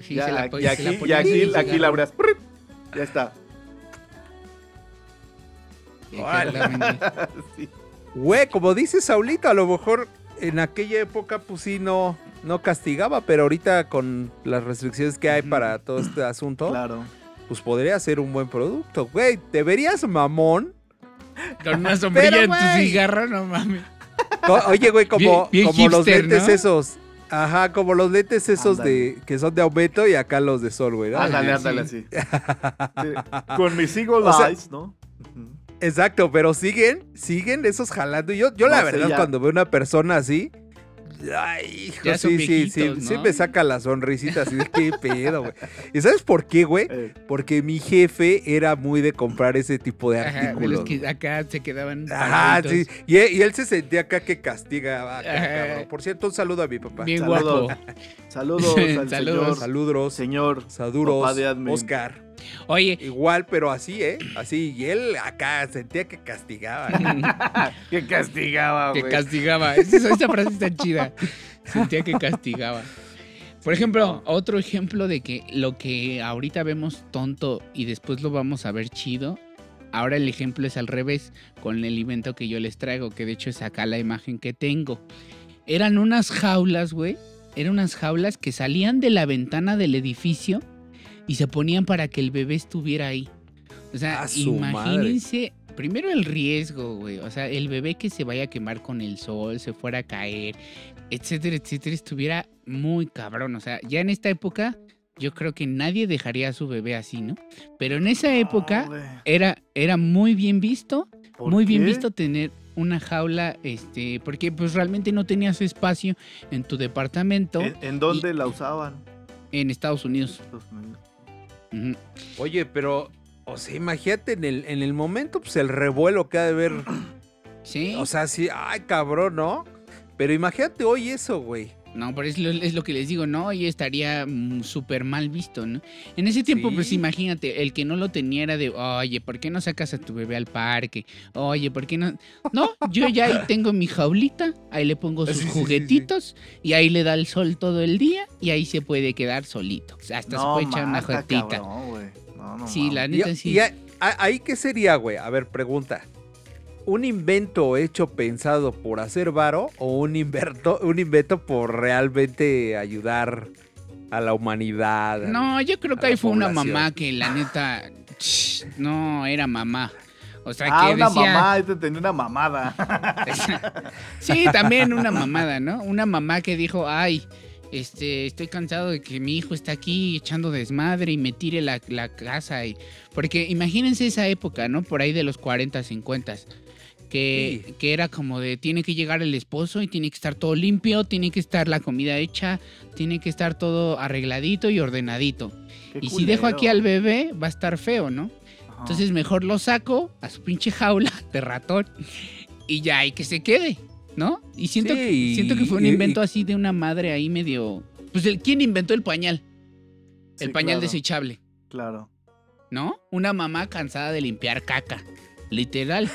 Sí, Ya, se la y se aquí, la y aquí, la abrías. Ya está. Sí. Güey, como dice Saulito, a lo mejor en aquella época pues sí no, no castigaba, pero ahorita con las restricciones que hay para todo este asunto, Claro. pues podría ser un buen producto. Güey, te verías mamón. Con una sombrilla Pero, en tu cigarro, no mames. Oye, güey, como, Bien- bien como los lentes ¿no? esos. Ajá, como los lentes esos de que son de aumento y acá los de sol, güey. ¿no? Ándale, ándale sí. así. Sí. Con mis Eagle O sea- Eyes, ¿no? Exacto, pero siguen, siguen esos jalando. Y yo, yo la No verdad, ya. cuando veo una persona así, ay, hijo, Ya son sí, sí, sí, sí me saca la sonrisita así de qué pedo, güey. ¿Y sabes por qué, güey? Eh, Porque mi jefe era muy de comprar ese tipo de Ajá, de artículos. los que acá se quedaban. Ajá, sí. Y, él- y él se sentía acá que castigaba. acá, Ajá. cabrón. Por cierto, un saludo a mi papá. Bien Saludos. guapo. Saludos al Saludos. Saludos, señor, señor saduros, papá de admin. Oscar. Oye, Igual, pero así, ¿eh? Así. Y él acá sentía que castigaba. que castigaba, que güey. castigaba. Esa, esa frase está chida. Sentía que castigaba. Por ejemplo, otro ejemplo de que lo que ahorita vemos tonto y después lo vamos a ver chido. Ahora el ejemplo es al revés con el invento que yo les traigo, que de hecho es acá la imagen que tengo. Eran unas jaulas, güey. Eran unas jaulas que salían de la ventana del edificio y se ponían para que el bebé estuviera ahí. O sea, ¡A su imagínense primero el riesgo, güey. O sea, el bebé que se vaya a quemar con el sol, se fuera a caer, etcétera, etcétera, estuviera muy cabrón. O sea, ya en esta época yo creo que nadie dejaría a su bebé así, ¿no? Pero en esa época era, era muy bien visto, ¿Por muy bien visto tener una jaula, este, porque pues realmente no tenías espacio en tu departamento ¿En, en dónde la usaban? en Estados Unidos. Oye, pero, o sea, imagínate en el, en el momento, pues el revuelo que ha de ver. Sí. O sea, sí, ay, cabrón, ¿no? Pero imagínate hoy eso, güey. No, pero es lo, es lo que les digo, ¿no? Y estaría mm, súper mal visto, ¿no? En ese tiempo, Sí. pues imagínate, el que no lo tenía era de, oye, ¿por qué no sacas a tu bebé al parque? Oye, ¿por qué no? No, yo ya ahí tengo mi jaulita, ahí le pongo sus Sí, sí, juguetitos y ahí le da el sol todo el día y ahí se puede quedar solito. Hasta se puede echar una jotita. cabrón. No, no Sí, la neta Y- sí. y a- a- ahí qué sería, güey? A ver, pregunta. ¿Un invento hecho pensado por hacer varo o un invento, un invento por realmente ayudar a la humanidad? No, yo creo que ahí fue una mamá que la neta, no era mamá. O sea, Ah, que una decía... mamá, este tenía una mamada. Sí, también una mamada, ¿no? Una mamá que dijo, ay, este, estoy cansado de que mi hijo está aquí echando desmadre y me tire la, la casa. Y... Porque imagínense esa época, ¿no? Por ahí de los 40, 50. Que, Sí. que era como de tiene que llegar el esposo y tiene que estar todo limpio, tiene que estar la comida hecha, tiene que estar todo arregladito y ordenadito. Qué Y si dejo aquí al bebé, va a estar feo, ¿no? Ajá. Entonces mejor lo saco a su pinche jaula de ratón y ya, y que se quede, ¿no? Y siento, Sí, que, siento que fue un y- invento y- así de una madre ahí medio... Pues, el, ¿quién inventó el pañal? El Sí, pañal claro, desechable, Claro. ¿no? Una mamá cansada de limpiar caca, literal.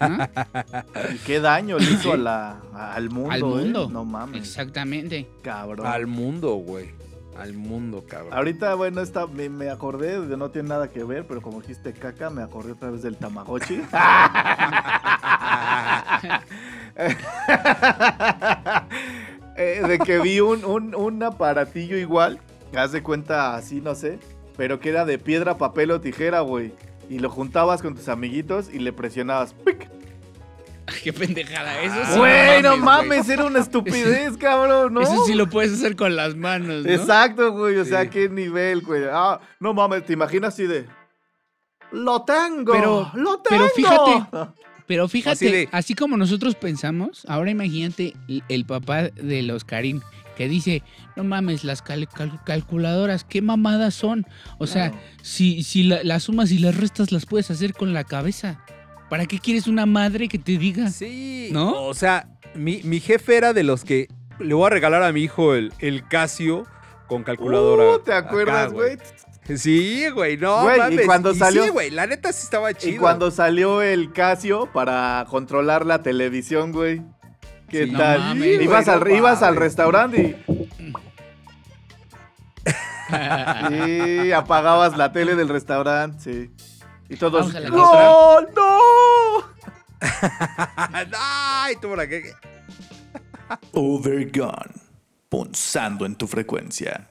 ¿no? Y qué daño le hizo a la, a- al mundo. Al ¿eh? mundo. No mames. Exactamente. Cabrón. Al mundo, güey. Al mundo, cabrón. Ahorita, bueno, esta, me, me acordé, de- no tiene nada que ver, pero como dijiste caca, me acordé otra vez del Tamagotchi. Eh, de que vi un, un, un aparatillo igual, haz de cuenta así, no sé, pero que era de piedra, papel o tijera, güey. Y lo juntabas con tus amiguitos y le presionabas. ¡pic! Qué pendejada. Eso sí. Güey, no mames, era una estupidez, cabrón, ¿no? Eso sí lo puedes hacer con las manos, ¿no? Exacto, güey. O sea, Sí. qué nivel, güey. Ah, no mames, te imaginas así de. Lo tengo. Pero- lo tengo. pero fíjate. Pero fíjate, Así como nosotros pensamos, ahora imagínate el, el papá de los Karim que dice, no mames, las cal- cal- calculadoras, qué mamadas son. O sea, Claro. si, si la- las sumas y las restas las puedes hacer con la cabeza. ¿Para qué quieres una madre que te diga? Sí. ¿No? O sea, mi, mi jefe era de los que le voy a regalar a mi hijo el, el Casio con calculadora. Uh, ¿Te acuerdas, güey? Sí, güey, no Güey, y cuando salió- Sí, güey, la neta sí estaba chido. Y cuando salió el Casio para controlar la televisión, güey. ¿Qué Sí, no tal? mames, ibas, güey, al, no ibas al restaurante y, y apagabas la tele del restaurante, sí. Y todos. ¡No! ¡No! Ay, tú por acá. Overgone. Punzando en tu frecuencia.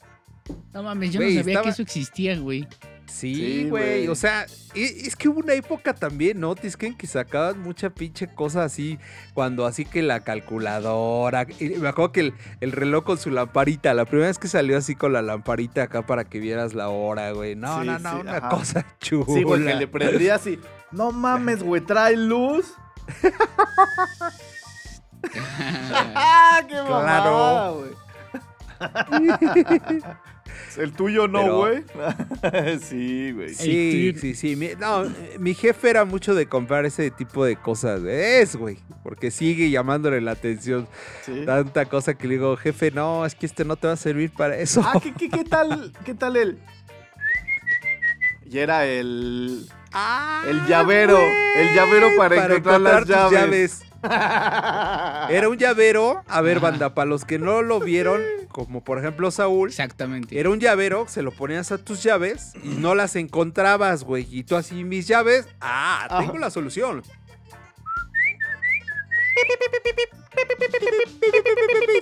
No mames, yo no sabía estaba- que eso existía, güey. Sí, güey. O sea, e- es que hubo una época también, ¿no? Tisken, que sacaban mucha pinche cosa así. Cuando así que la calculadora. me acuerdo que el, el reloj con su lamparita. La primera vez que salió así con la lamparita acá para que vieras la hora, güey. No, Sí, no, no, sí, una ajá. cosa chula. Sí, güey, que le prendías y. No mames, güey, trae luz. ¡Ah, qué Claro. mamada, güey! El tuyo no, Pero- güey. sí, güey. Sí, sí, sí. Mi, no, eh, mi jefe era mucho de comprar ese tipo de cosas. Es, güey. Porque sigue llamándole la atención. Sí. Tanta cosa que le digo, jefe, no, es que este no te va a servir para eso. Ah, ¿qué, qué, qué tal? ¿Qué tal el? Y era el. Ah, El llavero, el llavero para encontrar las llaves. Era un llavero, a ver, Ajá. banda, para los que no lo vieron, como por ejemplo Saúl, Exactamente. era un llavero, se lo ponías a tus llaves y no las encontrabas, güey. Y tú así, mis llaves, ah, tengo Ajá. la solución.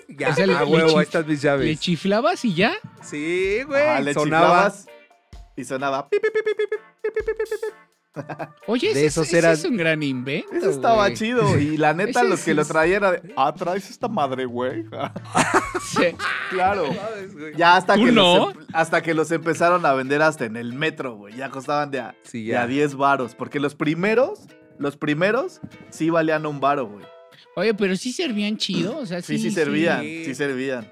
Ya, O sea, le- le huevo, chif- ahí están mis ¿Le llaves. chiflabas y ya? Sí, güey, Ah, le sonaba. chiflabas y sonaba. Oye, ese, de es un gran invento. Eso estaba chido. Y la neta, ese, los que lo traían era de, ah, traes esta madre, güey. sí. Claro. Ya hasta que, los, em, hasta que los empezaron a vender hasta en el metro, güey. Ya costaban de a. De a 10 varos. Porque los primeros, los primeros sí valían un varo, güey. Oye, pero sí servían chido. O sea, sí, sí, servían. Sí servían.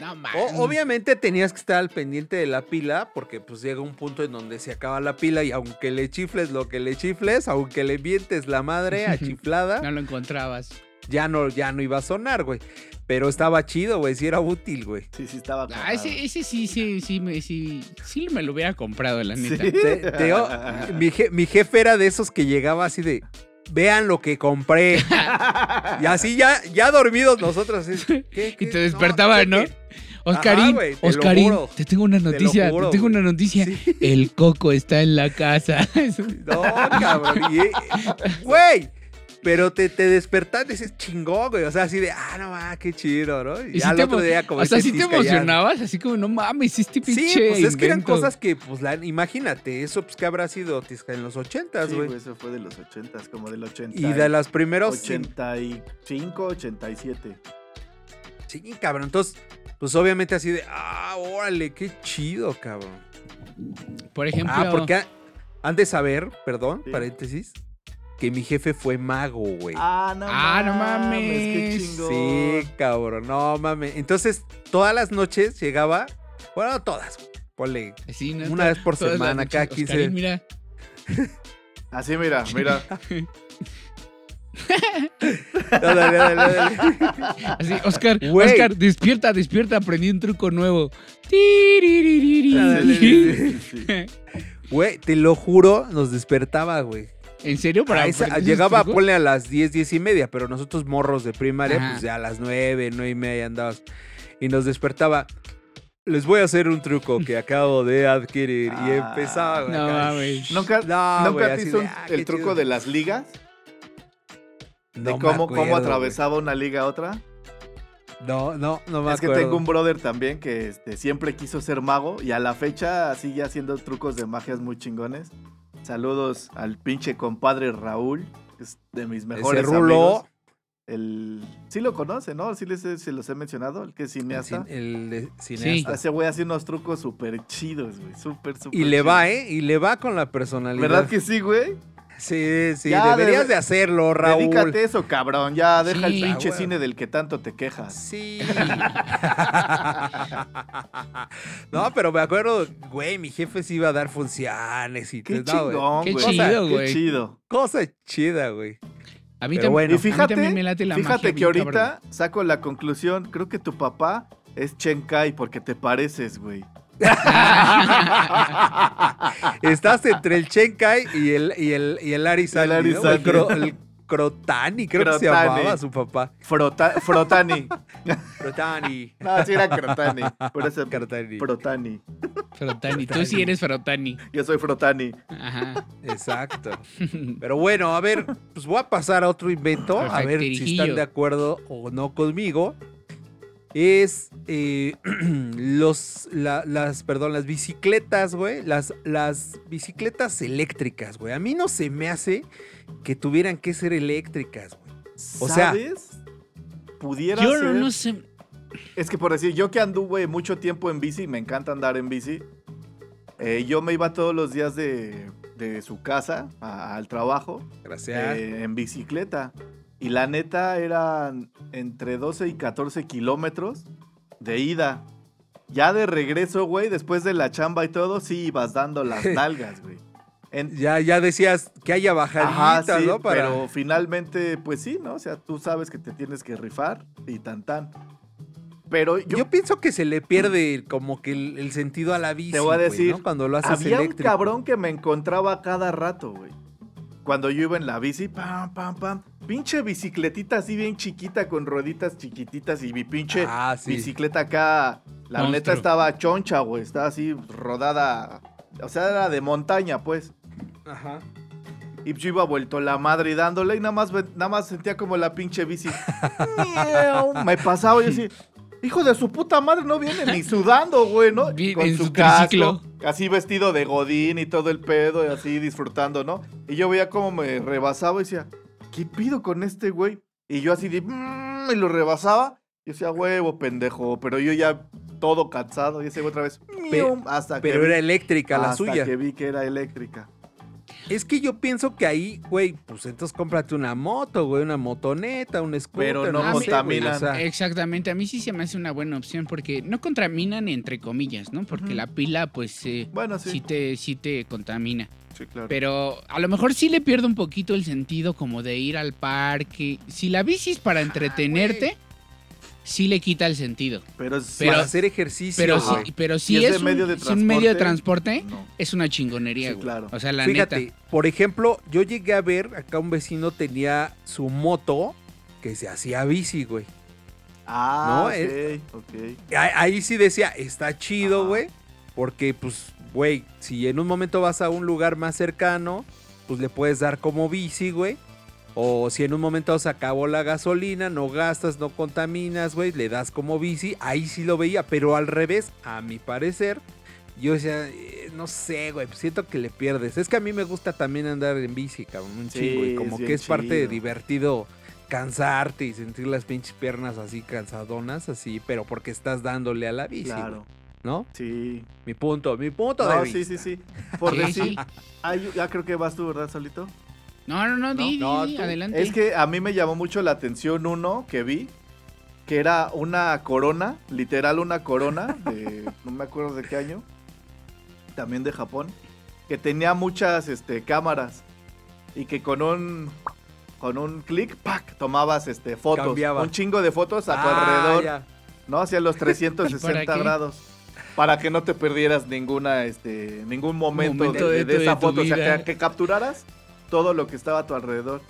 No O- mames. obviamente tenías que estar al pendiente de la pila porque pues llega un punto en donde se acaba la pila y aunque le chifles lo que le chifles, aunque le vientes la madre a chiflada, No lo encontrabas. ya no ya no iba a sonar, güey. Pero estaba chido, güey, sí era útil, güey. Sí, sí, estaba. Ah, ese, ese sí, sí, sí, me, sí, sí me lo hubiera comprado, la neta. Sí. Te- te digo, mi, je- mi jefe era de esos que llegaba así de vean lo que compré. y así ya ya dormidos nosotros así, ¿qué, Y te despertaba, ¿no? ¿qué? Oscarín, te Oscarín, te tengo una noticia, te, juro, tengo una noticia. Sí. El coco está en la casa. No, cabrón. Güey. Pero te, te despertas y dices chingón, güey. O sea, así de, ah, no, ah, qué chido, ¿no? Y Y ya sí al te otro día como o sea, sí te ya- emocionabas, así como, no mames, este pinche Sí, pues es que eran cosas que, pues, la, imagínate, eso, pues, que habrá sido tisca en los ochentas, Sí, güey. güey, eso fue de los 80, como del 80. y de las primeros... 85, 87. Sí, cabrón. Entonces, pues obviamente así de, ah, órale, qué chido, cabrón. Por ejemplo, Ah, porque ha- han de saber, perdón, Sí. paréntesis, que mi jefe fue mago, güey. Ah, no, Ah, no Qué mames. chingón. Sí, cabrón, no mames. Entonces, todas las noches llegaba, bueno, todas, ponle sí, ¿no? una vez por semana, cada noches, 15. Oscarín, mira, Así, mira, mira. No, dale, dale, dale. así, Oscar, Güey. Oscar, despierta, despierta, aprendí un truco nuevo. Güey, te lo juro, nos despertaba, güey. ¿En serio? Para A esa- llegaba, trucos? ponle a las 10, 10 y media, pero nosotros morros de primaria, Ajá. pues ya a las 9, 9 y media andabas. Y nos despertaba. Les voy a hacer un truco que acabo de adquirir. y Ah, empezaba, güey. No acá. mames. ¿Nunca, No, ¿nunca güey, te hizo de, ah, el truco chido. de las ligas? No de cómo, cómo acuerdo, atravesaba una liga a otra. No, no, no me Es que acuerdo. tengo un brother también que este, siempre quiso ser mago y a la fecha sigue haciendo trucos de magias muy chingones. Saludos al pinche compadre Raúl, que es de mis mejores Ese rulo. amigos. El... Sí lo conoce, ¿no? Sí les he- se los he mencionado, el que es El, cineasta. cin- el de cineasta. Ese güey hace unos trucos súper chidos, güey. Súper, súper Y le chidos. va, ¿eh? Y le va con la personalidad. ¿Verdad que sí, güey? Sí, sí, Ya, deberías debe- de hacerlo, Raúl. Dedícate eso, cabrón. Ya deja Sí. el pinche cine del que tanto te quejas. Sí. no, pero me acuerdo, güey, mi jefe se iba a dar funciones y Qué te- no, Qué güey. chido, Qué güey. chido. Cosa chida, güey. A mí, Pero bueno. Y a mí fíjate, también me late la fíjate magia que ahorita cabrón. saco la conclusión, creo que tu papá es Chenkai porque te pareces, güey. Estás entre el Chenkai y el, y el, y el Arizali, El ¿no? El, Arizali. Cro- el Crotani, creo que se llamaba su papá. Frota- Frotani. Crotani. No, sí era Crotani. Por eso Crotani. Frotani. Frotani, tú sí eres Frotani. Yo soy Frotani. Ajá. Exacto. Pero bueno, a ver, pues voy a pasar a otro invento, a ver si están de acuerdo o no conmigo. Es eh, los, la- las, perdón, las bicicletas, güey. Las, las bicicletas eléctricas, güey. A mí no se me hace que tuvieran que ser eléctricas, güey. O sea- ¿Sabes? Pudiera Yo ser... no, no sé. Es que por decir, yo que anduve mucho tiempo en bici, me encanta andar en bici. eh, yo me iba todos los días de, de su casa a- al trabajo Gracias. eh, en bicicleta. Y la neta eran entre 12 y 14 kilómetros de ida. Ya de regreso, güey, después de la chamba y todo, sí ibas dando las nalgas, güey. En- Ya, ya decías que haya bajaditas, Ajá, sí, ¿no? Para... pero finalmente, pues sí, ¿no? O sea, tú sabes que te tienes que rifar y tan tan. Pero yo, Yo, pienso que se le pierde como que el, el sentido a la bici. Te voy a decir, ¿no? Cuando lo haces había un eléctrico. cabrón que me encontraba cada rato, güey. Cuando yo iba en la bici, pam, pam, pam. Pinche bicicletita así bien chiquita con rueditas chiquititas y mi pinche Ah, sí. bicicleta acá. La Monstruo. neta estaba choncha, güey. Estaba así rodada. O sea, era de montaña, pues. Ajá. Y yo iba vuelto la madre y dándole y nada más, nada más sentía como la pinche bici. Me pasaba y yo así, hijo de su puta madre, no viene ni sudando, güey, ¿no? Bien, Con en su, su casco, así vestido de godín y todo el pedo y así disfrutando, ¿no? Y yo veía cómo me rebasaba y decía, ¿qué pido con este güey? Y yo así de, "Mm", y lo rebasaba. Y decía, huevo, pendejo, pero yo ya todo cansado y ese otra vez, miau, hasta que Pero vi- era eléctrica la hasta suya. que vi que era eléctrica. Es que yo pienso que ahí, güey, pues entonces cómprate una moto, güey, una motoneta, un scooter. Pero no sé, güey, contaminan. o sea, Exactamente, a mí sí se me hace una buena opción porque no contaminan entre comillas, ¿no? Porque la pila, pues, eh, Bueno, sí. sí. te, sí te contamina. Sí, claro. Pero a lo mejor sí le pierdo un poquito el sentido como de ir al parque. Si la bici es para entretenerte, sí le quita el sentido. Pero, sí- pero- para hacer ejercicio, Pero güey. sí, pero si Si es es, de medio de un, si un medio de transporte, no. es una chingonería, Sí, güey. claro. O sea, la Fíjate, neta. por ejemplo, yo llegué a ver, acá un vecino tenía su moto que se hacía bici, güey. Ah, No, ok, es- ok. Ahí, ahí sí decía, está chido, Ajá. güey. Porque, pues, güey, si en un momento vas a un lugar más cercano, pues le puedes dar como bici, güey. O si en un momento se acabó la gasolina, no gastas, no contaminas, güey, le das como bici. Ahí sí lo veía, pero al revés, a mi parecer, yo decía, eh, no sé, güey, pues siento que le pierdes. Es que a mí me gusta también andar en bici, cabrón, un Sí, chingo. Y como que es parte de divertido cansarte y sentir las pinches piernas así cansadonas, así, pero porque estás dándole a la bici, Claro. ¿no? Sí. Mi punto, mi punto No, de sí, vista. sí, sí. Por Sí, decir, sí. ay, ya creo que vas tú, ¿verdad, Solito? No, no, no, di, No, di, adelante. Es que a mí me llamó mucho la atención uno que vi, que era una corona, literal una corona, de, no me acuerdo de qué año, también de Japón, que tenía muchas este, cámaras y que con un con un clic, ¡pac! tomabas este, fotos, Cambiaba. un chingo de fotos a tu Ah, alrededor, ya. ¿no? Hacia los 360 qué? grados. Para que no te perdieras ninguna, este, ningún momento, Momento de, de de tu- esa foto. O sea, que capturaras todo lo que estaba a tu alrededor.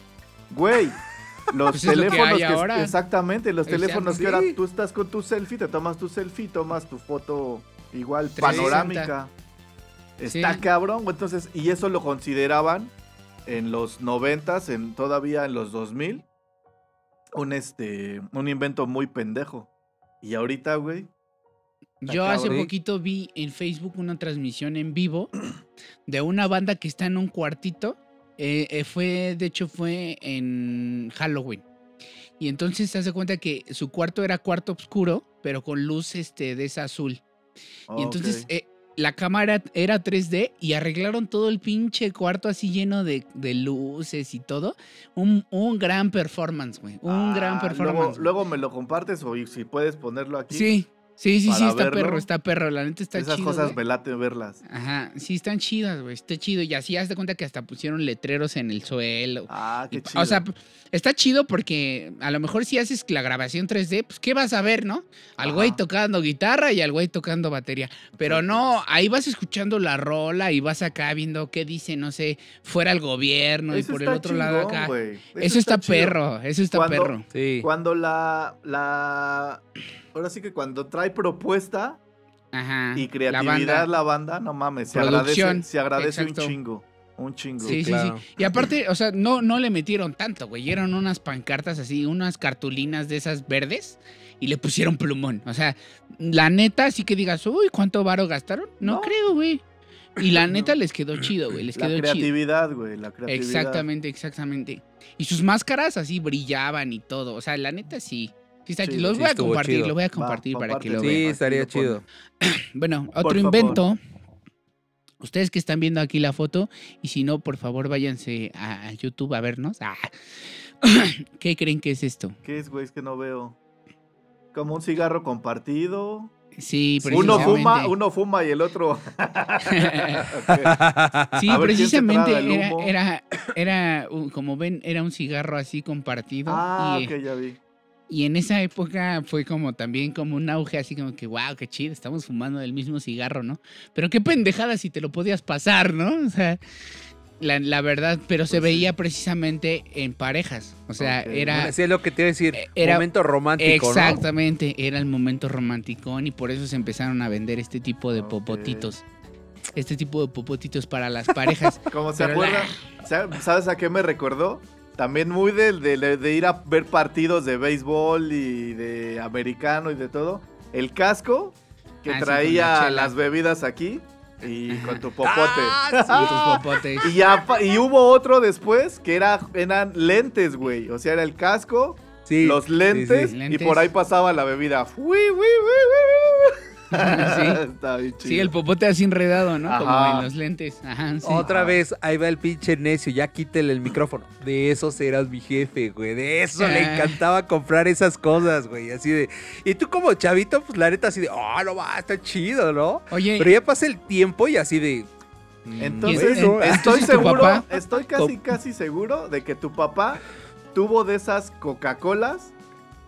Güey, los Pues es lo que teléfonos hay que, ahora. exactamente, los Exacto. teléfonos que ahora tú estás con tu selfie, te tomas tu selfie, tomas tu foto igual 360. panorámica. Está Sí. cabrón, entonces, y eso lo consideraban en los noventas, en todavía en los 2000, un este, un invento muy pendejo. Y ahorita, güey, Yo hace cabrón. poquito vi en Facebook una transmisión en vivo de una banda que está en un cuartito. Eh, eh, fue, de hecho, fue en Halloween. Y entonces se hace cuenta que su cuarto era cuarto oscuro, pero con luz este, de esa azul. Y entonces eh, la cámara era 3D y arreglaron todo el pinche cuarto así lleno de, de luces y todo. Un, un gran performance, güey. Un Ah, gran performance. Luego, luego me lo compartes o si puedes ponerlo aquí. Sí, sí, sí, sí, está verlo. perro, está perro. La neta está Esas chido. cosas güey. me late verlas. Ajá, sí, están chidas, güey. Está chido. Y así haz de cuenta que hasta pusieron letreros en el suelo. Ah, Y- qué chido. O sea, está chido porque a lo mejor si haces la grabación 3D, pues ¿qué vas a ver, no? Al güey tocando guitarra y al güey tocando batería. Pero no, ahí vas escuchando la rola y vas acá viendo qué dice, no sé, fuera el gobierno y por el otro lado acá. Eso, está, perro, eso está Cuando- perro. Sí. Cuando la, la. Ahora sí que cuando trae propuesta Ajá. y la creatividad banda. la banda, no mames, se agradece, Producción, se agradece exacto. un chingo. Un chingo. Sí, sí, claro. sí. Y aparte, o sea, no, no le metieron tanto, güey. Eran unas pancartas así, unas cartulinas de esas verdes y le pusieron plumón. O sea, la neta, así que digas, uy, ¿cuánto varo gastaron? No, No. creo, güey. Y la No. neta les quedó chido, güey. Les La quedó chido. creatividad, güey, la creatividad. Exactamente, exactamente. Y sus máscaras así brillaban y todo. O sea, la neta sí. Sí, está Sí, chido. Los sí voy a compartir, chido. lo voy a Va, compartir para que lo. Sí, vean. Aquí estaría chido. Bueno, Por otro favor. invento. Ustedes que están viendo aquí la foto, y si no, por favor, váyanse a, YouTube a vernos. Ah. ¿Qué creen que es esto? ¿Qué es, güey? Es que no veo. Como un cigarro compartido. Sí, Uno precisamente. fuma, uno fuma y el otro. Sí, precisamente era, era, era, un- como ven, era un cigarro así compartido. Ah, y, ok, ya vi. Y en esa época fue como también como un auge, así como que, wow, qué chido, estamos fumando del mismo cigarro, ¿no? Pero qué pendejada si te lo podías pasar, ¿no? O sea, la, la verdad, pero se Pues sí. veía precisamente en parejas. O sea, era... Sí, es lo que te iba a decir. Era- momento romántico, ¿no? Exactamente, era el momento romanticón y por eso se empezaron a vender este tipo de popotitos. Este tipo de popotitos para las parejas. Como se la- acuerda, sa- ¿sabes a qué me recordó? También muy de, de- de ir a ver partidos de béisbol y de americano y de todo. El casco que Ah, sí, traía chela. las bebidas aquí y con tu popote. Tus popotes. Y, y hubo otro después que era, eran lentes, güey. O sea, era el casco, Sí, los sí, lentes, sí. y Lentes. por ahí pasaba la bebida. ¡Fui, fui, fui, fui! Sí. Está bien chido. Sí, el popote así enredado, ¿no? Como en los lentes. Ajá, sí. Otra vez, ahí va el pinche necio, ya quítele el micrófono. De esos eras mi jefe, güey. De eso le Ah. encantaba comprar esas cosas, güey. Así de. Y tú como chavito, pues la neta así de, oh, no va, está chido, ¿no? Oye, Pero ya pasa el tiempo y así de. mm, Entonces, bueno, estoy entonces tu seguro, papá- estoy casi, casi seguro de que tu papá tuvo de esas Coca-Colas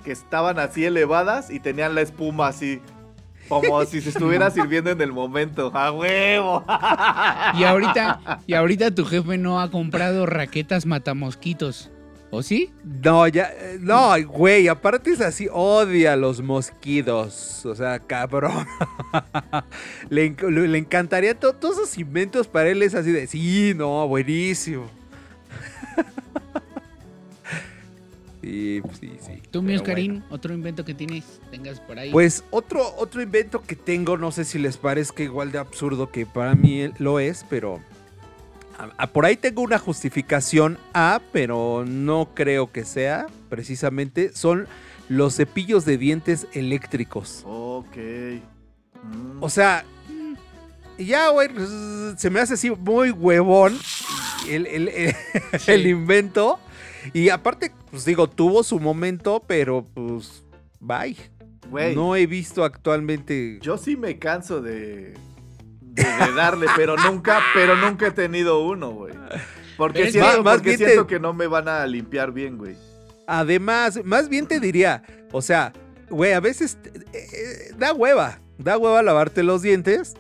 que estaban así elevadas y tenían la espuma así, como si se estuviera sirviendo en el momento. ¡A huevo! y ahorita, y ahorita tu jefe no ha comprado raquetas matamosquitos. ¿O sí? No, ya, no, güey, aparte es así, odia los mosquitos, o sea, cabrón. le, enc- le- le encantaría to- todos esos inventos para él es así de, sí, no, buenísimo. Sí, pues sí, sí. Tú, bueno. Oscarín, otro invento que tienes, tengas por ahí. Pues otro, otro invento que tengo, no sé si les parezca igual de absurdo que para mí lo es, pero a- a- por ahí tengo una justificación A, pero no creo que sea precisamente. Son los cepillos de dientes eléctricos. Ok. Mm. O sea, ya, güey, pues, se me hace así muy huevón el, el- el- el invento. Y aparte, pues digo, tuvo su momento, pero pues, bye. No he visto actualmente. yo sí me canso de, de, de darle, pero nunca, pero nunca he tenido uno, güey. Porque, siento, más- más porque te- siento que no me van a limpiar bien, güey. Además, más bien te diría, o sea, güey, a veces eh, eh, da hueva, da hueva lavarte los dientes.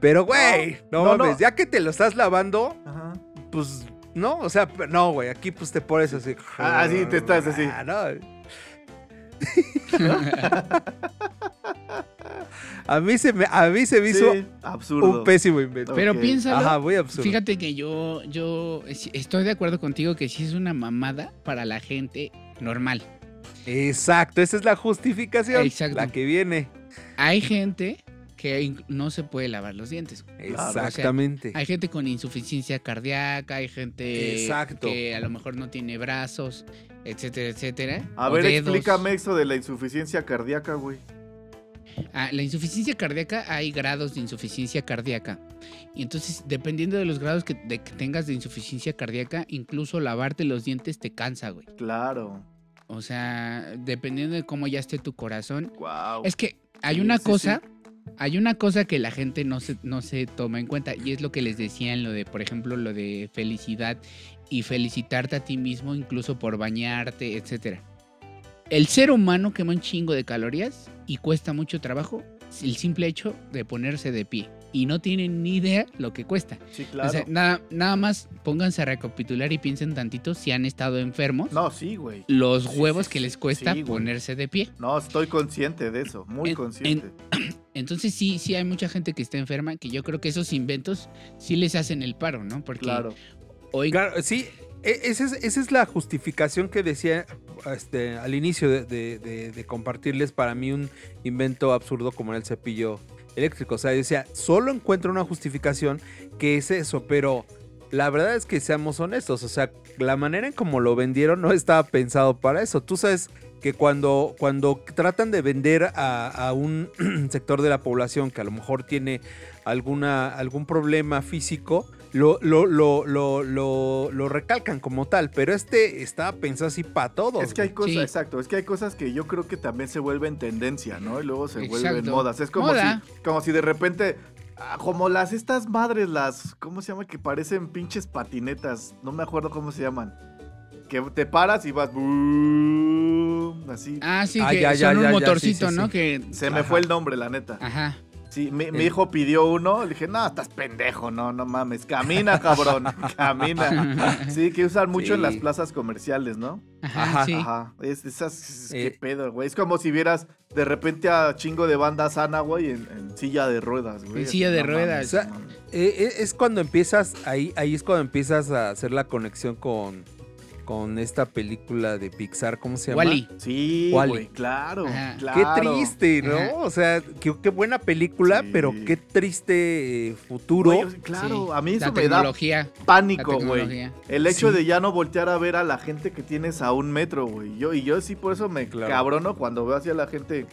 Pero, güey, no, no, no. mames, ya que te lo estás lavando, Ajá. pues, no, o sea, no, güey, aquí pues te pones así. Ah, sí, te estás así. Ah, no. a mí se me, a mí se me hizo absurdo. un pésimo invento. Pero Ok. piénsalo. Ajá, muy absurdo. Fíjate que yo, yo estoy de acuerdo contigo que sí es una mamada para la gente normal. Exacto, esa es la justificación. Exacto. La que viene. Hay gente que no se puede lavar los dientes. Exactamente. Hay gente con insuficiencia cardíaca, hay gente Exacto. que a lo mejor no tiene brazos, etcétera, etcétera. A o ver, dedos. explícame eso de la insuficiencia cardíaca, güey. Ah, la insuficiencia cardíaca, hay grados de insuficiencia cardíaca. Y entonces, dependiendo de los grados que, de que tengas de insuficiencia cardíaca, incluso lavarte los dientes te cansa, güey. Claro. O sea, dependiendo de cómo ya esté tu corazón. Wow. Es que hay Sí, una sí, cosa, hay una cosa que la gente no se, no se toma en cuenta y es lo que les decía en lo de, por ejemplo, lo de felicidad y felicitarte a ti mismo incluso por bañarte, etcétera. El ser humano quema un chingo de calorías y cuesta mucho trabajo el simple hecho de ponerse de pie y no tienen ni idea lo que cuesta. Sí, claro. O sea, nada, nada más pónganse a recapitular y piensen tantito si han estado enfermos. no, sí, güey. Los Sí, huevos sí, que les cuesta ponerse de pie. No, estoy consciente de eso, muy En- consciente. Entonces sí, sí hay mucha gente que está enferma, que yo creo que esos inventos sí les hacen el paro, ¿no? Porque Claro. hoy Claro, sí, e- esa es, esa es la justificación que decía este, al inicio de, de- de- de compartirles para mí un invento absurdo como era el cepillo eléctrico. O sea, decía, solo encuentro una justificación que es eso, pero la verdad es que seamos honestos, o sea, la manera en como lo vendieron no estaba pensado para eso. Tú sabes que cuando, cuando tratan de vender a, a un sector de la población que a lo mejor tiene alguna, algún problema físico, lo, lo, lo, lo, lo, lo recalcan como tal, pero este estaba pensado así para todos. Es que hay cosas, Sí. exacto, es que hay cosas que yo creo que también se vuelven tendencia, ¿no? Y luego se vuelven modas. Es como Moda. si, como si de repente, ah, como las estas madres, las, ¿cómo se llama? Que parecen pinches patinetas, no me acuerdo cómo se llaman. Que te paras y vas, boom, así. Ah, sí, Ah, que ya, ya, son un ya, motorcito, sí, sí, ¿no? sí. Que se me ajá. fue el nombre, la neta. ajá. Sí, mi, hijo pidió uno, le dije, no, estás pendejo, no, no mames, camina, cabrón, camina. Sí, que usan mucho en las plazas comerciales, ¿no? Ajá, Ajá, sí. Ajá, es, esas, qué Eh. pedo, güey. Es como si vieras de repente a chingo de banda sana, güey, en, en silla de ruedas, güey. En silla de no ruedas. mames. Eh, eh, es cuando empiezas, ahí, ahí es cuando empiezas a hacer la conexión con, con esta película de Pixar, ¿cómo se llama? Wally. Sí, Wall-E. güey, claro, claro. Qué triste, ¿no? Ajá. O sea, qué, qué buena película, Sí. pero qué triste eh, futuro. Claro, Sí. a mí La eso me da tecnología. la pánico, güey. El hecho Sí. de ya no voltear a ver a la gente que tienes a un metro, güey. Yo, y yo sí por eso me Claro. cabrono cuando veo así a la gente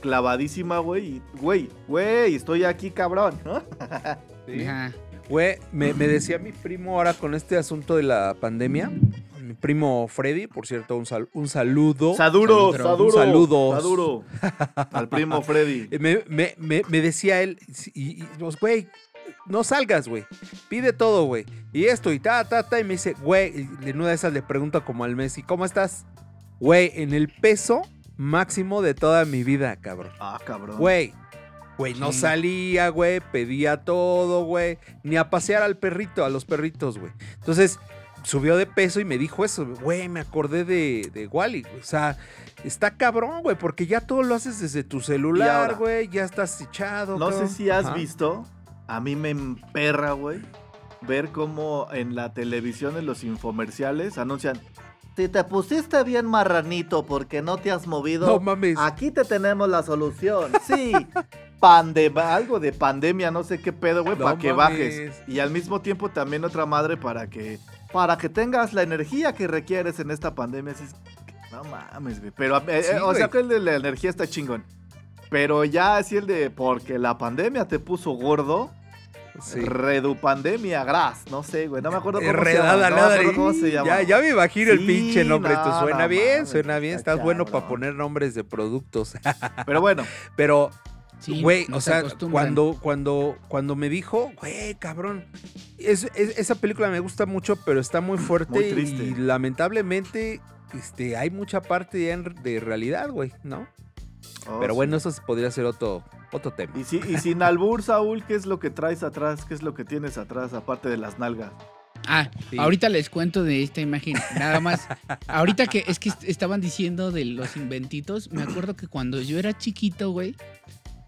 clavadísima, güey. Y, güey, güey, estoy aquí, cabrón, ¿no? Sí. Ajá. Güey, me, me decía mi primo ahora con este asunto de la pandemia. Mi primo Freddy, por cierto, un, sal- un saludo. Saduro. Saduro. Saludos. Saduro. Al primo Freddy. Me, me- me- me decía él, y, y, pues, güey, no salgas, güey. Pide todo, güey. Y esto, y ta, ta, ta. Y me dice, güey, en una de esas le pregunta como al mes, ¿y cómo estás? Güey, en el peso máximo de toda mi vida, cabrón. Ah, cabrón. Güey, güey, no Sí. salía, güey, pedía todo, güey. Ni a pasear al perrito, a los perritos, güey. Entonces, subió de peso y me dijo eso, güey, me acordé de, de Wally. O sea, está cabrón, güey, porque ya todo lo haces desde tu celular, güey, ya estás echado. No sé si has Ajá. visto, a mí me emperra, güey, ver cómo en la televisión, en los infomerciales, anuncian, Si te pusiste bien marranito porque no te has movido, No mames. aquí te tenemos la solución. Sí, pande algo de pandemia, no sé qué pedo, güey, No para que mames. bajes. Y al mismo tiempo también otra madre para que para que tengas la energía que requieres en esta pandemia. Así es que, no mames, güey. Pero, eh, Sí, eh, o sea que el de la energía está chingón. Pero ya así el de porque la pandemia te puso gordo. Sí. Redupandemia, gras, no sé, güey, no me acuerdo cómo se llama. No nada. acuerdo cómo se llama. Ya, ya me imagino el Sí, pinche nombre. Esto suena no bien, suena bien. está Estás bueno para poner nombres de productos. Pero bueno, Pero, Sí, güey, o sea, cuando, cuando, cuando me dijo, güey, cabrón, es, es- esa película me gusta mucho, pero está muy fuerte Muy triste. y lamentablemente este, hay mucha parte de realidad, güey, ¿no? oh, pero sí. bueno, eso podría ser otro, otro tema. Y, si- y sin albur, Saúl, ¿qué es lo que traes atrás? ¿Qué es lo que tienes atrás, aparte de las nalgas? Ah, Sí. ahorita les cuento de esta imagen. Nada más. Ahorita que es que est- estaban diciendo de los inventitos, me acuerdo que cuando yo era chiquito, güey,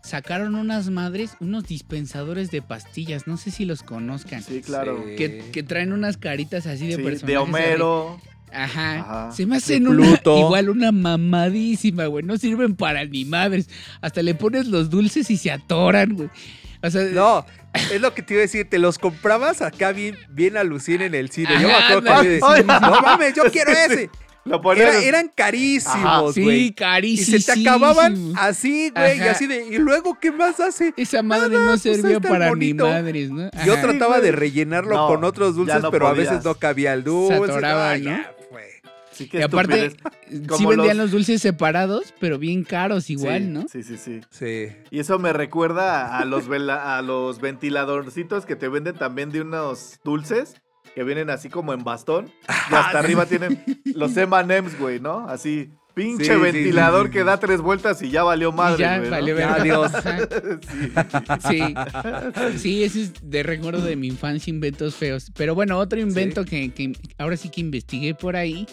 sacaron unas madres, unos dispensadores de pastillas. No sé si los conozcan. Sí, claro. Sí. Que, que traen unas caritas así de Sí, personajes. de Homero. Ajá. Ajá. Se me hacen una, igual una mamadísima, güey. No sirven para ni madres. Hasta le pones los dulces y se atoran, güey. O sea, No, es lo que te iba a decir, te los comprabas acá bien, bien alucin en el cine. Yo me acuerdo que ándale. yo decía, no mames, yo quiero ese. Lo ponían. Era- eran carísimos, sí, güey. Y se te acababan así, güey, y así de, ¿y luego qué más hace? Esa madre no pues, servía está para bonito. ni madres, ¿no? Yo trataba güey. de rellenarlo No, con otros dulces, no pero a veces no cabía el dulce. atoraba, Ay, ¿no? ya. Sí, qué Y aparte, sí vendían los- los dulces separados, pero bien caros igual, Sí, ¿no? Sí, sí, sí. Sí. Y eso me recuerda a los, vela- a los ventiladorcitos que te venden también de unos dulces que vienen así como en bastón. Y hasta arriba tienen los M&M's, güey, ¿no? Así, pinche Sí, ventilador sí, sí, que da tres vueltas y ya valió madre, y ya, güey, ¿no? valió Ya, adiós. Sí. Sí, sí, ese es de recuerdo de mi infancia, inventos feos. Pero bueno, otro invento que, que ahora sí que investigué por ahí.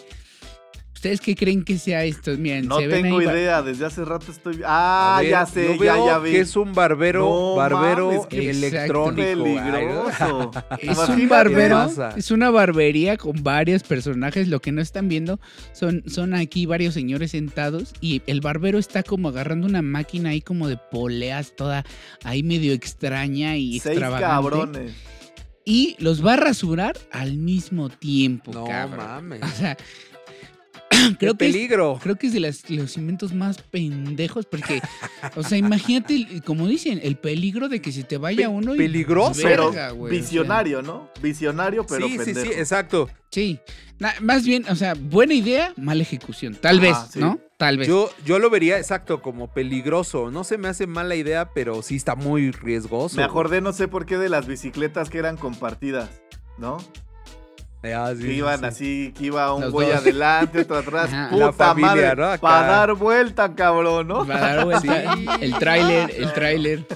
¿Ustedes qué creen que sea esto? Miren, No se ven tengo ahí idea, desde hace rato estoy... Ah, ver, ya sé, yo ya, veo ya vi. que es un barbero, No barbero mames, qué electrónico. Peligroso. Es un barbero, es una barbería con varios personajes. Lo que no están viendo son, son aquí varios señores sentados y el barbero está como agarrando una máquina ahí como de poleas toda ahí medio extraña y Seis extravagante. cabrones. Y los va a rasurar al mismo tiempo, No cabrón. mames. O sea, Creo que es, peligro. creo que es de las- los inventos más pendejos porque, o sea, imagínate, el- como dicen, el peligro de que se te vaya Pe- uno y peligroso. Pero verga, güey, o sea. visionario, ¿no? Visionario, pero sí, sí, pendejo. sí, exacto. Sí, Na- más bien, o sea, buena idea, mala ejecución. Tal vez, sí. ¿no? Tal vez. Yo, yo lo vería exacto como peligroso. No se me hace mala idea, pero sí está muy riesgoso. Me acordé, no sé por qué, de las bicicletas que eran compartidas, ¿no? Güey. Ah, sí, que iban sí. así, que iba un Los güey dos. adelante, otro atrás. Ajá. Puta familia, madre, para dar vuelta, cabrón, ¿no? Va a dar vuelta. Sí. El tráiler, el tráiler.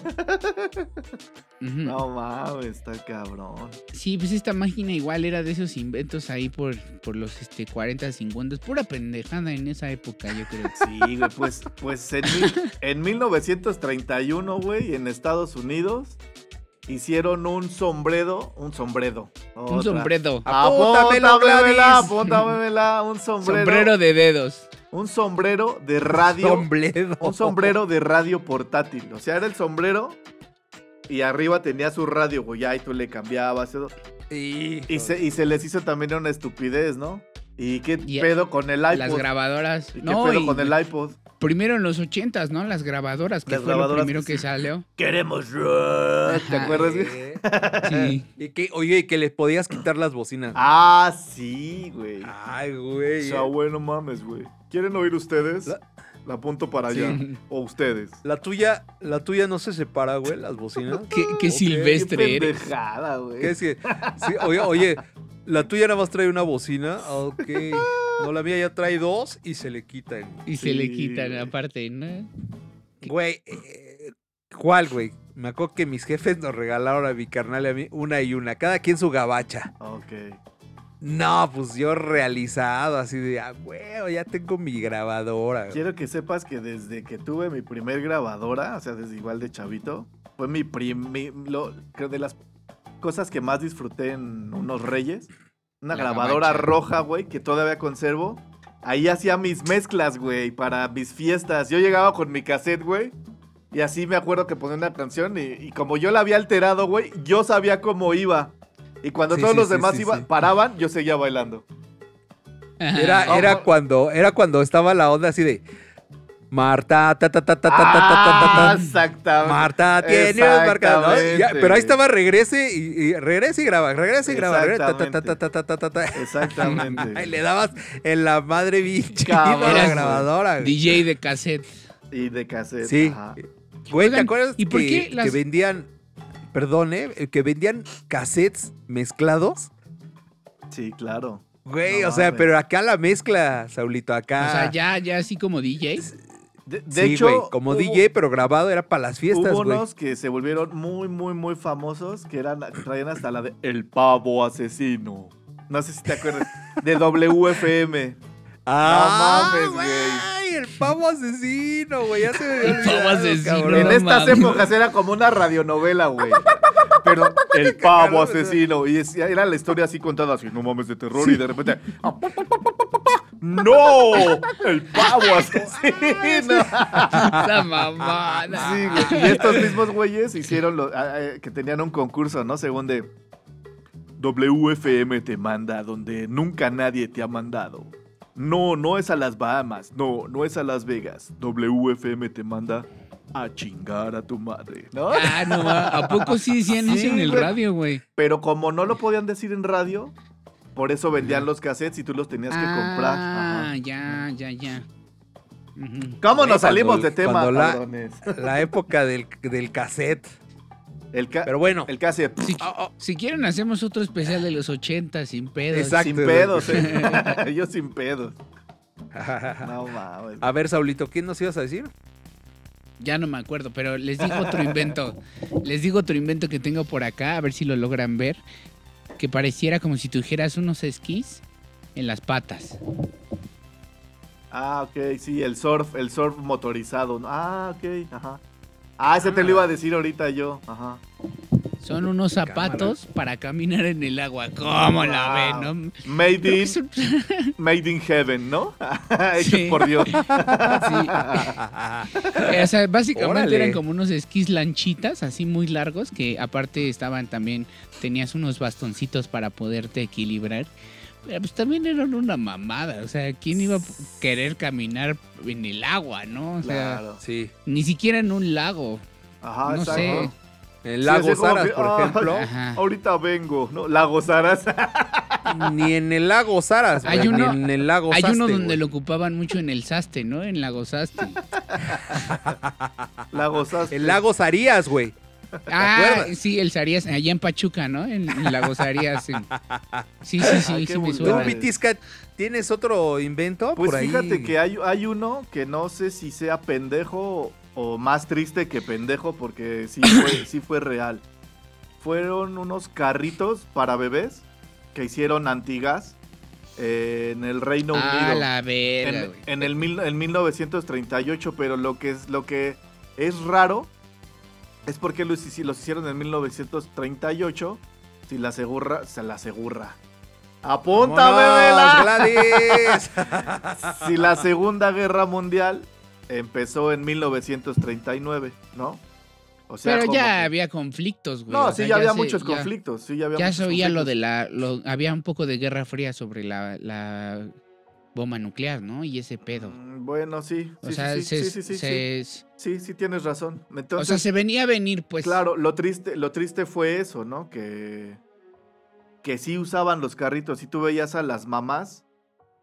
No mames, está cabrón. Sí, pues esta máquina igual era de esos inventos ahí por, por los este, 40, 50. Es pura pendejada en esa época, yo creo. Sí, güey, pues, pues en, mil- en 1931, güey, en Estados Unidos, hicieron un sombrero, un sombredo. Un sombrero. Un sombrero. Sombrero de dedos. Un sombrero de radio. Sombredo. Un sombrero de radio portátil. O sea, era el sombrero y arriba tenía su radio, güey. Ya, y tú le cambiabas. eso. Sí. Y se, y se les hizo también una estupidez, ¿no? ¿Y qué Y pedo con el iPod? Las grabadoras. ¿Y qué No, pedo y con el iPod? primero en los 80 ¿no? Las grabadoras, que Las fue grabadoras lo primero que salió. Queremos rock. ¿Te acuerdas? Eh, Sí. y que, oye, y que les podías quitar las bocinas. Ah, sí, güey. Ay, güey. O sea, bueno, mames, güey. ¿Quieren oír ustedes? La- La apunto para Sí. allá. O ustedes. La tuya, la tuya no se separa, güey, las bocinas. Qué, silvestre Qué eres. pendejada, güey. ¿Qué es que? sí, oye, oye, la tuya nada más trae una bocina. Ah, Ok. No, la mía ya trae dos y se le quitan. Y se le quitan aparte, ¿no? Güey, eh, ¿cuál, güey? Me acuerdo que mis jefes nos regalaron a mi carnal y a mí una y una, cada quien su gabacha. Ok. No, pues yo realizado, así de, ah, ya tengo mi grabadora. Quiero que sepas que desde que tuve mi primer grabadora, o sea, desde igual de chavito, fue mi primer. Creo de las cosas que más disfruté en unos reyes. Una La grabadora roja, güey, que todavía conservo. Ahí hacía mis mezclas, güey, para mis fiestas. Yo llegaba con mi cassette, güey. Y así me acuerdo que ponía una canción y, y como yo la había alterado, güey, yo sabía cómo iba. Y cuando Sí, todos sí, los demás sí, iba- sí. paraban, yo seguía bailando. Era, Ah, era cuando, era cuando estaba la onda así de Marta, ta ta ta ta ta ta ta Ah, ta, ta. exactamente. Marta tiene un marcador. pero ahí estaba regrese y, y regrese y graba, regrese y graba. Exactamente. ta, ta, ta, ta, ta. Exactamente. Y le dabas en la madre bicha a la grabadora. güey. DJ de cassette. y de cassette. Sí. ajá. Güey, ¿te acuerdas ¿y por que, qué las- que vendían, perdón, eh, que vendían cassettes mezclados? Sí, claro. Güey, No o sea, mames. pero acá la mezcla, Saulito, acá. O sea, ya, ya así como DJ. De, de Sí, hecho, güey, como hubo- DJ, pero grabado era para las fiestas, Hubo güey. unos que se volvieron muy, muy, muy famosos que eran que traían hasta la de El Pavo Asesino. No sé si te acuerdas. De WFM. Ah, mames, güey. el pavo asesino, güey, ya se me había El pavo asesino. cabrón. En no estas mames. épocas era como una radionovela, güey. Pero El Pavo Asesino. Y es- era la historia así contada así, no mames de terror. Y de repente. ¡No! ¡El Pavo Asesino! Esa mamada. Sí, güey. Y estos mismos güeyes hicieron lo, ah, eh, que tenían un concurso, ¿no? Según de WFM te manda donde nunca nadie te ha mandado. No, no es a las Bahamas, no, no es a Las Vegas. WFM te manda a chingar a tu madre, ¿no? Ah, no. ¿a poco sí decían Sí, eso en el güey. radio, güey? Pero como no lo podían decir en radio, por eso vendían los cassettes y tú los tenías que comprar. Ah, Ajá. ya, ya, ya. ¿Cómo nos salimos cuando- de tema, cuando la- cabrones? La época del, del cassette. El, ca- Pero bueno. el cassette. Si, si quieren, hacemos otro especial de los 80 sin pedos. Exacto. Sin pedos, eh. Yo sin pedos. No mames. A ver, Saulito, ¿quién nos ibas a decir? Ya no me acuerdo, pero les digo otro invento. Les digo otro invento que tengo por acá, a ver si lo logran ver. Que pareciera como si tuvieras unos esquís en las patas. Ah, ok, sí, el surf, el surf motorizado. ¿no? Ah, ok, ajá. Ah, ese te lo iba a decir ahorita yo. Ajá. Son unos zapatos para caminar en el agua. ¿Cómo la Wow. ven? no? Made in, son- made in heaven, ¿no? Hecho Sí. por Dios. Sí. O sea, básicamente Órale. eran como unos esquís lanchitas, así muy largos, que aparte estaban también, tenías unos bastoncitos para poderte equilibrar. Pero pues también eran una mamada, o sea, ¿quién iba a querer caminar en el agua, no? O sea, Claro. Sí. ni siquiera en un lago. Ajá, no exacto. sé. En Sí, Lago como Saras, por ah, ejemplo. Ajá. Ahorita vengo, ¿no? Lago Saras. Ni en el Lago Saras, Hay uno- ni en el Lago Hay uno Saste, donde lo ocupaban mucho en el Saste, ¿no? En Lago Saste. Lago Saras. El Lago Sarías, güey. Ah, sí, el Sarías, allá en Pachuca, ¿no? En, en Lago Sarías. en- Sí, sí, sí, sí me vulgar. ¿Tú, Pitisca, tienes otro invento Pues por ahí? fíjate que hay, hay uno que no sé si sea pendejo o más triste que pendejo porque sí fue, sí fue real. Fueron unos carritos para bebés que hicieron antigas eh, en el Reino Ah, Unido. la verga, en, en el mil- en 1938, pero lo que es lo que es raro es porque los, hici- los hicieron en 1938. Si la segurra, se la segurra. ¡Apunta. Gladys! si la Segunda Guerra Mundial empezó en 1939, ¿no? O sea, Pero ya que- había conflictos, güey. No, sí, sea, ya había se- muchos ya- conflictos. Sí, ya había Ya se oía lo de la. lo- había un poco de guerra fría sobre la, la bomba nuclear, ¿no? Y ese pedo. Mm, Bueno, sí. O sí, sea, sí, se, sí, sí, sí, sí. se- Sí, sí, tienes razón. o Entonces, sea, se venía a venir, pues. claro, lo triste, lo triste fue eso, ¿no? Que, que sí usaban los carritos. Y tú veías a las mamás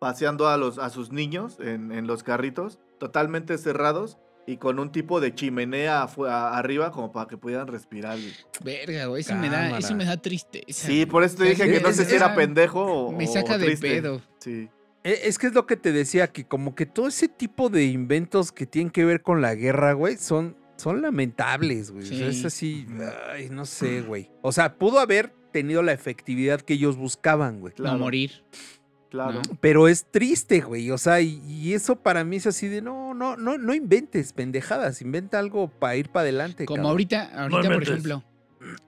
paseando a, los, a sus niños en, en los carritos, totalmente cerrados y con un tipo de chimenea arriba como para que pudieran respirar. Verga, güey. Eso me da, eso me da tristeza. Sí, por eso te O dije que no es- sé si era pendejo o Me o saca de triste. pedo. Sí. Eh, Es que es lo que te decía, que como que todo ese tipo de inventos que tienen que ver con la guerra, güey, son, son lamentables, güey. O sea, es Sí. así, ay, no sé, güey. O sea, pudo haber tenido la efectividad que ellos buscaban, güey. Claro. No morir. Claro. No. Pero es triste, güey. O sea, y, y eso para mí es así de no, no, no, no inventes pendejadas. Inventa algo para ir para adelante. Como cabrón. ahorita, ahorita por ejemplo,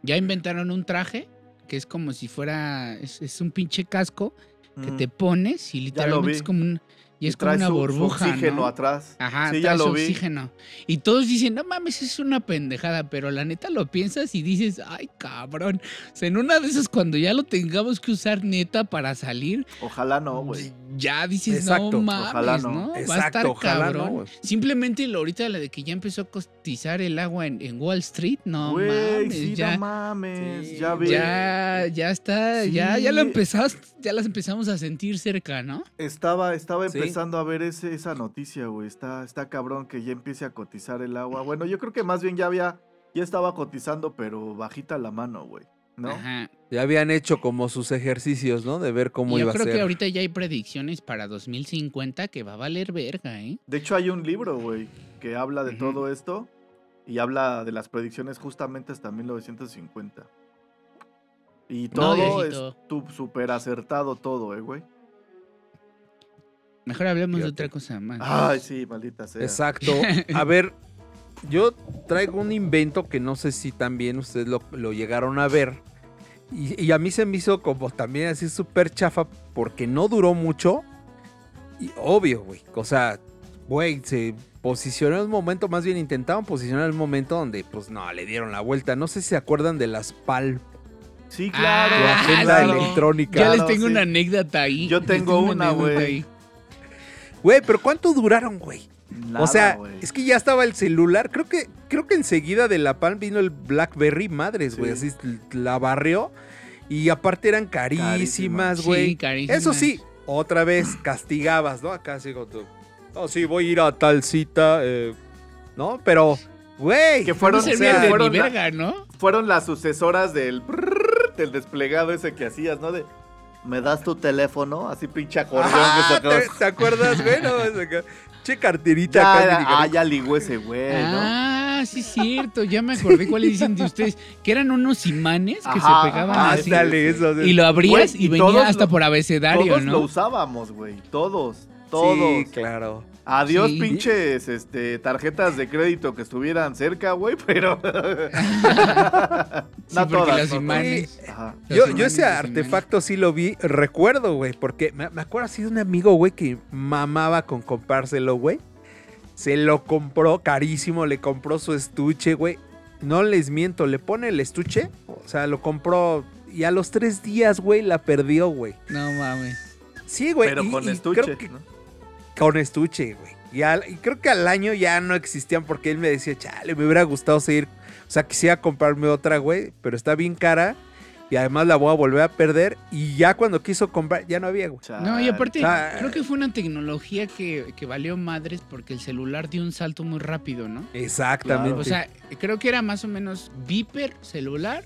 ya inventaron un traje que es como si fuera, es, es un pinche casco que Mm. te pones y literalmente es como un, Y es como una su- su burbuja, oxígeno ¿no? atrás. Ajá, sí, trae ya su lo vi. oxígeno. Y todos dicen, no mames, es una pendejada, pero la neta lo piensas y dices, ay, cabrón. O sea, en una de esas, cuando ya lo tengamos que usar neta para salir, Ojalá no, güey. ya dices, Exacto, no mames, ojalá ¿no? no. Va a estar ojalá no, cabrón. güey. Simplemente lo ahorita la de que ya empezó a cotizar el agua en, en Wall Street, no mames, sí, ya. no mames. Sí, ya vi. Ya, ya está, ya, Sí. ya lo empezamos, ya las empezamos a sentir cerca, ¿no? Estaba, estaba Sí. empezando a ver ese, esa noticia, güey. Está, está cabrón que ya empiece a cotizar el agua. Bueno, yo creo que más bien ya había, ya estaba cotizando, pero bajita la mano, güey. ¿No? Ajá. Ya habían hecho como sus ejercicios, ¿no? De ver cómo yo iba a creo ser. que ahorita ya hay predicciones para 2050 que va a valer verga, ¿eh? De hecho, hay un libro, güey, que habla de todo esto y habla de las predicciones justamente hasta 1950. Y No, todo Diosito. es tu- súper acertado, todo, eh, güey. Mejor hablemos de otra cosa más. Ay, sí, maldita sea. Exacto. A ver, yo traigo un invento que no sé si también ustedes lo, lo llegaron a ver. Y, y a mí se me hizo como también así súper chafa porque no duró mucho. Y obvio, güey. O sea, güey, se posicionó en un momento, más bien intentaban posicionar el momento donde, pues no, le dieron la vuelta. No sé si se acuerdan de las PAL, Sí, claro. tu Ah, agenda claro. electrónica. ya les tengo sí. una anécdota ahí. Yo les tengo una, güey. Güey, pero ¿cuánto duraron, güey? Nada, o sea, güey. es que ya estaba el celular. Creo que, creo que enseguida de la Palm vino el BlackBerry, madres, güey. Sí. Así la barrió. Y aparte eran carísimas, Carísimas. Sí, güey. carísimas. Eso sí, otra vez castigabas, ¿no? Acá con tu. Oh, sí, voy a ir a tal cita. eh, ¿No? Pero, güey. Que No fueron, servían o sea, fueron verga, ¿no? fueron las sucesoras del del desplegado ese que hacías, ¿no? De ¿Me das tu teléfono? Así pinche acordeón Ah, que. ¿te, te acuerdas, güey? No, che carterita Ya, acá, era- ah, ya ligó ese güey, ¿no? Ah, sí, es cierto. Ya me acordé cuáles dicen de ustedes. Que eran unos imanes que Ajá, se pegaban ajá, así. sí. eso. Y lo abrías Güey, y, venía todos hasta lo- por abecedario, Todos ¿no? lo usábamos, güey. Todos. Todos. Sí, claro. Adiós, Sí. pinches este, tarjetas de crédito que estuvieran cerca, güey, pero. Sí, porque los no imanes. Ajá. Los Yo, yo ese artefacto sí lo vi, recuerdo, güey, porque me, me acuerdo así de un amigo, güey, que mamaba con comprárselo, güey. Se lo compró carísimo, le compró su estuche, güey. No les miento, le pone el estuche, o sea, lo compró y a los tres días, güey, la perdió, güey. No mames. Sí, güey. Pero y- con y estuche. creo que- ¿no? Con estuche, güey. Y, al- y creo que al año ya no existían porque él me decía, chale, me hubiera gustado seguir. O sea, quisiera comprarme otra, güey, pero está bien cara. Y además la voy a volver a perder. Y ya cuando quiso comprar, ya no había, güey. No, y aparte, creo que fue una tecnología que, que valió madres porque el celular dio un salto muy rápido, ¿no? Exactamente. O sea, creo que era más o menos Viper, celular.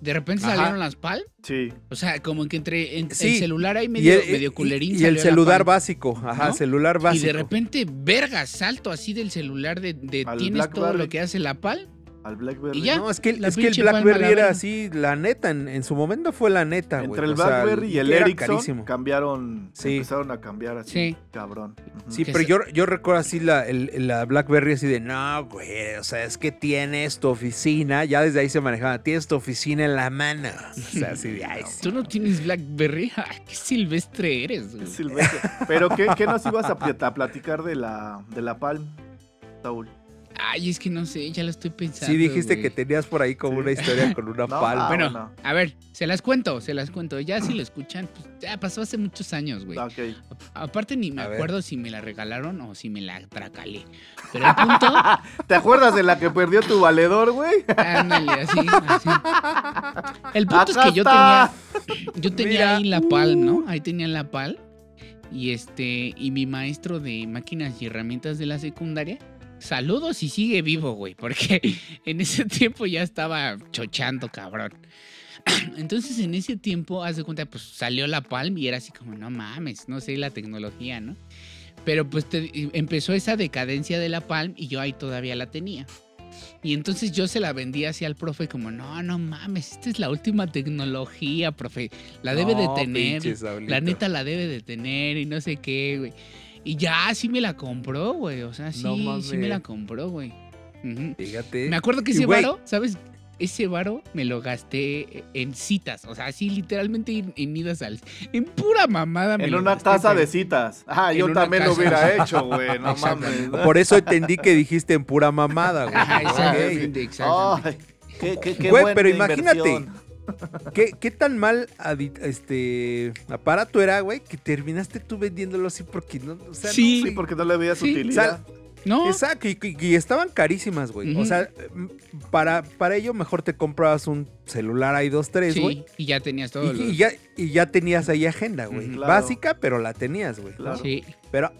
De repente Ajá. salieron las PAL. Sí. O sea, como que entre en- Sí. el celular ahí y medio, el, medio culerín. y- y el celular básico. Ajá, ¿No? celular Y básico. de repente, verga, salto así del celular de, de tienes todo lo que hace la PAL. Al Blackberry. Y ya. No, es que, La es que el Blackberry la era así, la neta, en, en su momento fue la neta, güey. Entre el O sea, Blackberry y el Ericsson carísimo. cambiaron, Sí. empezaron a cambiar así, Sí. cabrón. Sí, pero yo, yo recuerdo así la, el- la BlackBerry así de, no, güey, o sea, es que tienes tu oficina, ya desde ahí se manejaba, tienes tu oficina en la mano. O sea, así de, ay, sí. ¿Tú no tienes Blackberry? Ay, qué silvestre eres, güey. Silvestre. Pero ¿qué, qué nos ibas a platicar de la, de la Palm, Saúl? Ay, es que no sé, ya lo estoy pensando. Sí dijiste güey. que tenías por ahí como Sí. una historia con una No, palma. Bueno, bueno. a ver, se las cuento, se las cuento. Ya si lo escuchan, pues ya pasó hace muchos años, güey. Ok. Aparte ni me A ver. acuerdo si me la regalaron o si me la tracalé. Pero el punto, ¿Te acuerdas de la que perdió tu valedor, güey? ándale, así, así. El punto Acá es que yo está. tenía, yo tenía Mira. ahí la PAL, ¿no? Ahí tenía la PAL. Y este, y mi maestro de máquinas y herramientas de la secundaria, saludos y sigue vivo, güey, porque en ese tiempo ya estaba chochando, cabrón. Entonces en ese tiempo, haz de cuenta, pues salió la Palm y era así como, no mames, no sé la tecnología, ¿no? Pero pues te- empezó esa decadencia de la Palm y yo ahí todavía la tenía. Y entonces yo se la vendía así al profe como, no, no mames, esta es la última tecnología, profe. La debe de No, tener. pinche Saulito. La neta la debe de tener y no sé qué, güey. Y ya sí me la compró, güey. O sea, sí, No sí me la compró, güey. Fíjate. Me acuerdo que ese güey, varo, ¿sabes? ese varo me lo gasté en citas. O sea, así literalmente en, en idas al. En pura mamada me En lo una gasté, taza pero- de citas. Ah, En yo también lo hubiera hecho, güey. No mames. Por eso entendí que dijiste en pura mamada, güey. Exactamente, exactamente. Ay, qué, qué, qué Güey, pero imagínate. inversión. ¿Qué, qué tan mal este aparato era, güey, que terminaste tú vendiéndolo así porque no, o sea, Sí. no, Sí, porque no le veías Sí. utilidad. No, Exacto, y, y- y estaban carísimas, güey. O sea, para, para ello mejor te comprabas un celular ahí dos, tres, güey. sí, y ya tenías Y, todo. y ya, y ya tenías ahí agenda, güey. Claro. Básica, pero la tenías, güey. Claro. Sí, Pero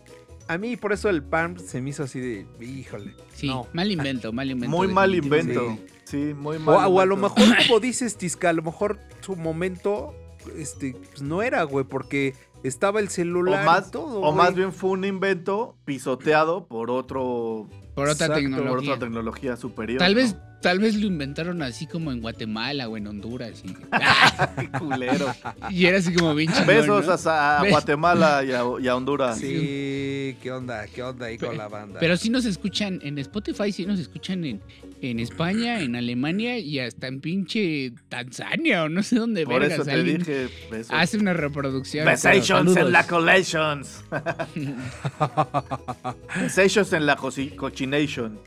a mí por eso el PAM se me hizo así de, híjole. sí. no. Mal invento, mal invento. Muy mal invento. Sí, muy mal. O, a- o a lo invento. mejor, como dices, Tisca, a lo mejor su momento este, pues, no era, güey, porque estaba el celular O más, y todo, o más bien fue un invento pisoteado por otro Por otra Exacto, por por tecnología. otra tecnología superior. Tal vez, ¿no? tal vez lo inventaron así como en Guatemala o en Honduras. Y, Qué culero. y era así como bien chingón, Besos ¿no? a, Guatemala y a, y a Honduras. Sí, ¿qué onda? ¿Qué onda ahí con la banda? Pero sí nos escuchan en Spotify, sí nos escuchan en, en España, en Alemania y hasta en pinche Tanzania o no sé dónde Por vergas. eso te dije besos. Hace una reproducción. Besations en saludos. la collections. Besations en la coci- cochination.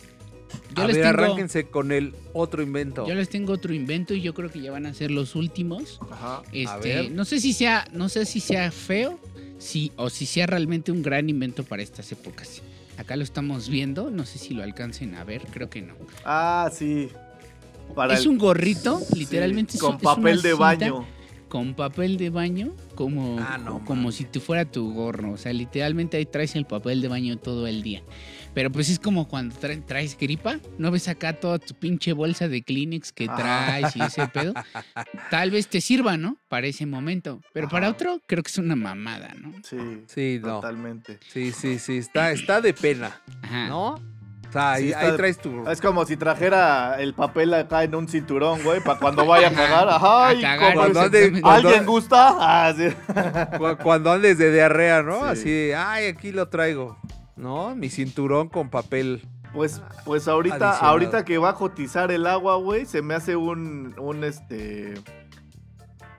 Yo a les ver, tengo- arránquense con el otro invento. Yo les tengo otro invento y yo creo que ya van a ser los últimos. Ajá. Este, ver. no sé si sea, no sé si sea feo, sí, o si sea realmente un gran invento para estas épocas. Acá lo estamos viendo, no sé si lo alcancen a ver, creo que no. Ah, sí. Para es el- un gorrito, literalmente con es papel de baño. Con papel de baño, como, Ah, no como si tú fuera tu gorro. O sea, literalmente ahí traes el papel de baño todo el día. Pero pues es como cuando tra- traes gripa, ¿no ves acá toda tu pinche bolsa de Kleenex que Ah. traes y ese pedo? Tal vez te sirva, ¿no? Para ese momento. Pero para otro, creo que es una mamada, ¿no? Sí, Sí, no. totalmente. Sí, sí, sí, está, está de pena, Ajá. ¿no? O sea, ahí, Sí, ahí traes tu... Es como si trajera el papel acá en un cinturón, güey, para cuando vaya a cagar. Ajá, A y cagar, Cuando ande- ¿Alguien gusta? Ah, sí. Cuando andes de diarrea, ¿no? Sí. Así ay, aquí lo traigo. ¿No? Mi cinturón con papel. Pues, pues ahorita, Adicionado. ahorita que va a cotizar el agua, güey, se me hace un, un este,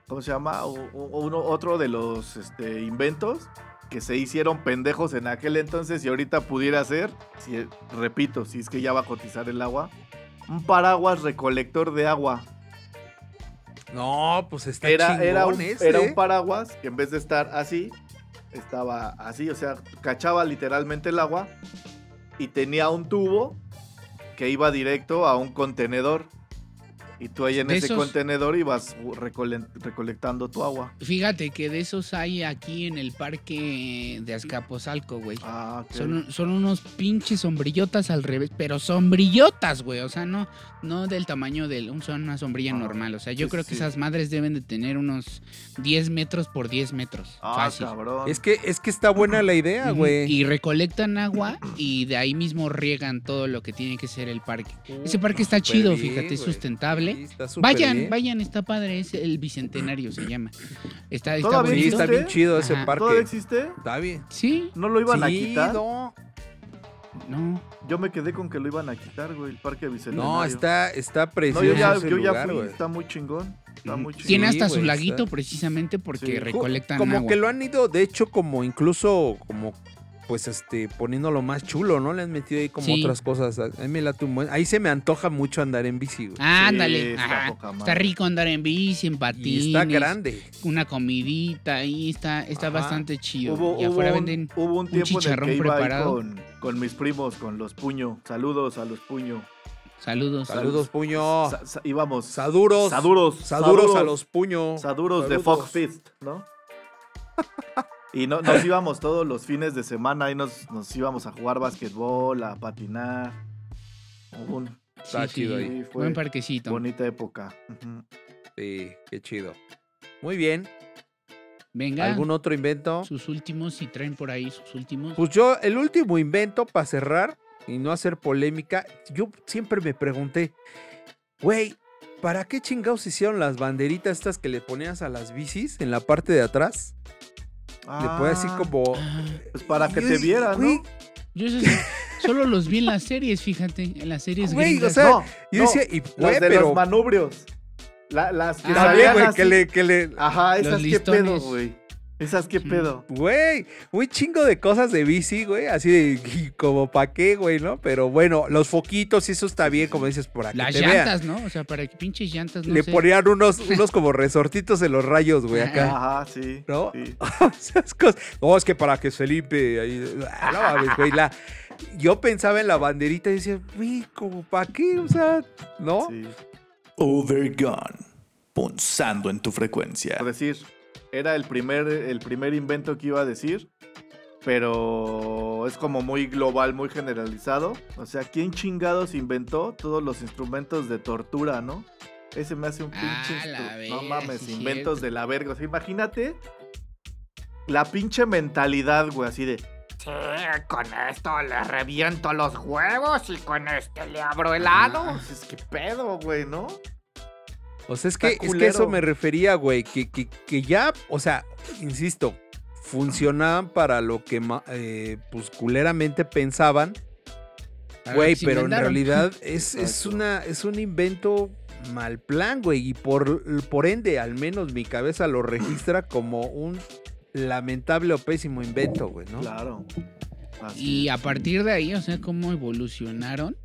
¿cómo se llama? U- uno- otro de los este, inventos que se hicieron pendejos en aquel entonces y ahorita pudiera ser, si, repito, si es que ya va a cotizar el agua, un paraguas recolector de agua. No, pues está Era, chingón era, un, ese. era un paraguas que en vez de estar así, estaba así, o sea, cachaba literalmente el agua y tenía un tubo que iba directo a un contenedor. Y tú ahí en De ese esos- contenedor ibas recole- recolectando tu agua. Fíjate que de esos hay aquí en el parque de Azcapotzalco, güey. Ah, ok. Son, son unos pinches sombrillotas al revés, pero sombrillotas, güey. O sea, no, no del tamaño de un- son una sombrilla Ah, normal. O sea, yo sí, creo que sí. esas madres deben de tener unos 10 metros por 10 metros. Ah, fácil. cabrón. Es que, es que está buena la idea, güey. Y recolectan agua y de ahí mismo riegan todo lo que tiene que ser el parque. Ese parque está Súper chido, bien, fíjate, es güey. Sí, súper Vayan, bien. vayan, está padre, es el bicentenario se llama. Está, está ¿Todavía Sí, bonito. está bien chido ese Ajá. ¿Todavía parque. existe? Está bien. Sí, ¿No lo iban a quitar? No, no. Yo me quedé con que lo iban a quitar, güey, el parque bicentenario. no, está, está No, precioso yo ya, ese yo ya lugar, fui, güey. está muy chingón. Está muy chingón. Tiene Sí, hasta su laguito está- precisamente porque Sí. recolectan como agua. que lo han ido, de hecho, como incluso como pues este poniéndolo más chulo, ¿no? Le han metido ahí como Sí. otras cosas. A mí me late un buen- Ahí se me antoja mucho andar en bici, güey. Ándale, está ajá. poca madre. está rico andar en bici, en Y patines. está grande. Una comidita ahí, está, está Ajá. bastante chido. Hubo, y hubo afuera un, venden hubo un tiempo en el chicharrón que iba ahí preparado. con, con mis primos, con los puño. Saludos a los puño. saludos. Saludos, puño. Sa- sa- íbamos. Saduros. Saduros. Saduros a los puños. Saduros de Saludos. Fog Fist, ¿no? Y no, nos íbamos todos los fines de semana y nos, nos íbamos a jugar basquetbol, a patinar. Un- Está chido ahí. Fue Buen parquecito. bonita época. Sí, qué chido. Muy bien. Venga, ¿Algún otro invento? sus últimos, si traen por ahí sus últimos. Pues yo, el último invento para cerrar y no hacer polémica, yo siempre me pregunté, güey, ¿para qué chingados hicieron las banderitas estas que le ponías a las bicis en la parte de atrás? Le ponías así Ah, como... Ah, Pues para que te vieran, ¿no? yo eso sí- Solo los vi en las series, fíjate, en las series Güey, gringas. o sea, No, yo no, decía, y Los güey, de pero. los manubrios. La- las que Ah, salían güey, así. que le, que le. Ajá, esas qué pedo, güey. Esas qué pedo. Güey, un chingo de cosas de bici, güey. Así de y como pa' qué, güey, ¿no? Pero bueno, los foquitos, y eso está bien, como dices, por aquí. Las te vean. llantas, ¿no? O sea, para que pinches llantas, no Le sé. ponían unos, unos como resortitos en los rayos, güey, acá. Ajá, sí. ¿No? sí. Esas cosas. No, es que para que se limpie. Ahí, ah, no mames, güey. La, yo pensaba en la banderita y decía, güey, ¿como para qué? O sea, ¿no? sí. Overgone. Punzando en tu frecuencia. Por decir, era el primer, el primer invento que iba a decir, pero es como muy global, muy generalizado. O sea, ¿quién chingados inventó todos los instrumentos de tortura, no? Ese me hace un Ah, pinche. la verga, no mames, sí, inventos de la verga. O sea, imagínate la pinche mentalidad, güey, así de. Sí, con esto le reviento los huevos y con este le abro el ano. "No, pues es que pedo, güey, ¿no? O sea, es que, es que eso me refería, güey. Que, que, que ya, o sea, insisto, funcionaban para lo que, eh, pues, culeramente pensaban. Güey, pero en realidad es, es, una, es un invento mal plan, güey. Y por, por ende, al menos mi cabeza lo registra como un lamentable o pésimo invento, güey, ¿no? Claro. Así Y es. a partir de ahí, o sea, cómo evolucionaron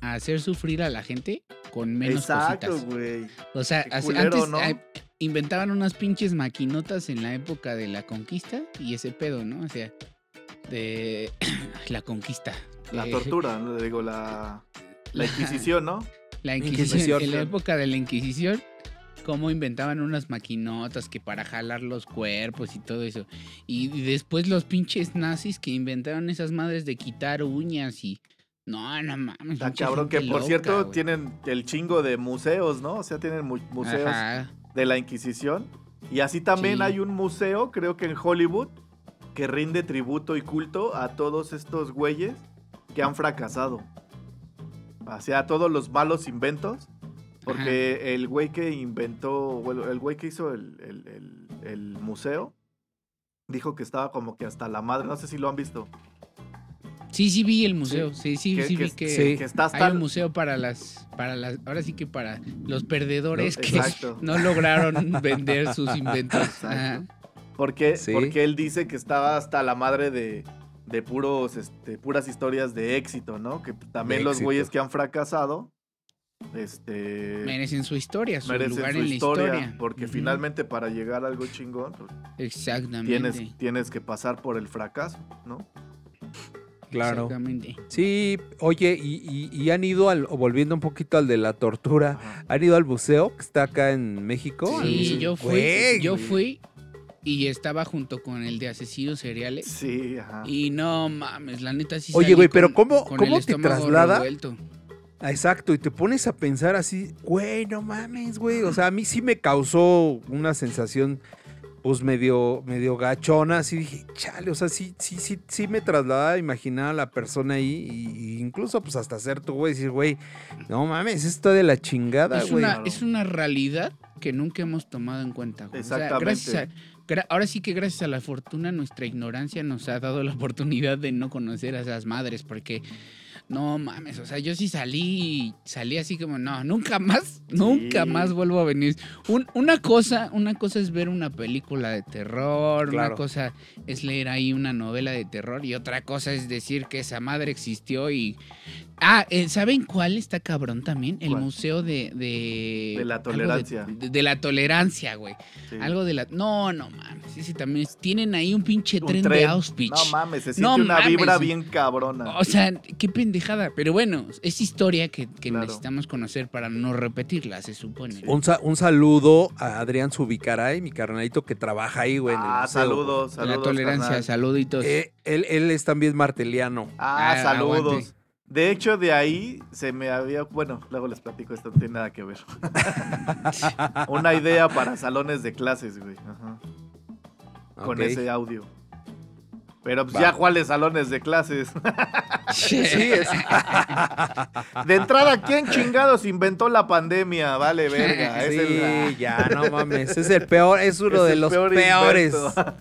a hacer sufrir a la gente con menos Exacto, cositas. güey. O sea, culero, antes ¿no? inventaban unas pinches maquinotas en la época de la conquista y ese pedo, ¿no? O sea, de la conquista. La Eh, tortura, ¿no? digo, la, la Inquisición, ¿no? La Inquisición. Inquisición. En la época de la Inquisición, cómo inventaban unas maquinotas que para jalar los cuerpos y todo eso. Y después los pinches nazis que inventaron esas madres de quitar uñas y. No, no mames. Tan cabrón que, por loca, cierto, tienen el chingo de museos, ¿no? O sea, tienen mu- museos Ajá. de la Inquisición. Y así también Sí. hay un museo, creo que en Hollywood, que rinde tributo y culto a todos estos güeyes que han fracasado. O sea, a todos los malos inventos. Porque el güey que inventó, bueno, el güey que hizo el, el- el- el museo, dijo que estaba como que hasta la madre, no sé si lo han visto. Sí, sí vi el museo. Sí, sí, que, sí que- vi que. Sí. que está hasta Hay un museo para las, para las, ahora sí que para los perdedores No, que exacto. no lograron vender sus inventos. Porque, Sí. porque él dice que estaba hasta la madre de, de puros, este, puras historias de éxito, ¿no? Que también De los éxito. güeyes que han fracasado, este, Merecen su historia, su merecen lugar su en la historia, historia. porque finalmente para llegar a algo chingón, pues, Exactamente. tienes, tienes que pasar por el fracaso, ¿no? Claro. Exactamente. Sí, oye, y, y- y han ido al, volviendo un poquito al de la tortura, Ajá. han ido al museo que está acá en México. Sí, yo fui, Güey, yo fui y estaba junto con el de asesinos seriales. Sí, ajá. Y no mames, la neta sí Oye, güey, pero con- ¿cómo- con cómo te traslada? revuelto. Exacto, y te pones a pensar así, güey, no mames, güey. O sea, a mí sí me causó una sensación, pues medio, medio gachona. Así dije, chale, o sea, sí, sí, sí, sí me trasladaba a imaginar a la persona ahí. Y, y incluso, pues hasta ser tú, güey, decir, güey, no mames, esto de la chingada, Es güey. una, Claro. es una realidad que nunca hemos tomado en cuenta. güey. O sea, Exactamente. gracias a- gra- ahora sí que gracias a la fortuna, nuestra ignorancia nos ha dado la oportunidad de no conocer a esas madres, porque no mames, o sea, yo sí salí, salí así como, no, nunca más, nunca más vuelvo a venir. Un- una cosa, una cosa es ver una película de terror, Claro. una cosa es leer ahí una novela de terror y otra cosa es decir que esa madre existió y Ah, eh, ¿saben cuál está cabrón también? El ¿Cuál? museo de... De, De la tolerancia. De, de la tolerancia, güey. Sí. Algo de la... No, no mames. Sí, sí, también es- tienen ahí un pinche Un tren, de. Auschwitz. No mames, se siente No una mames. vibra bien cabrona. O sea, qué pendejada. Pero bueno, es historia que, que Claro. necesitamos conocer para no repetirla, se supone. Un, sa- un saludo a Adrián Subicaray, mi carnalito que trabaja ahí, güey. ah, museo, saludos, la saludos. tolerancia, carnal. saluditos. Eh, él, él es también marteliano. Ah, Ah, saludos. aguante. De hecho, de ahí se me había, bueno, luego les platico, esto no tiene nada que ver. Una idea para salones de clases, güey. Ajá, Con ese audio. Pero pues Va. ya, ¿cuáles salones de clases? Sí, es- De entrada, ¿quién chingados inventó la pandemia? Vale, verga. Es sí, el, ya, no mames. Es el peor, es uno es de los peor peores. invento.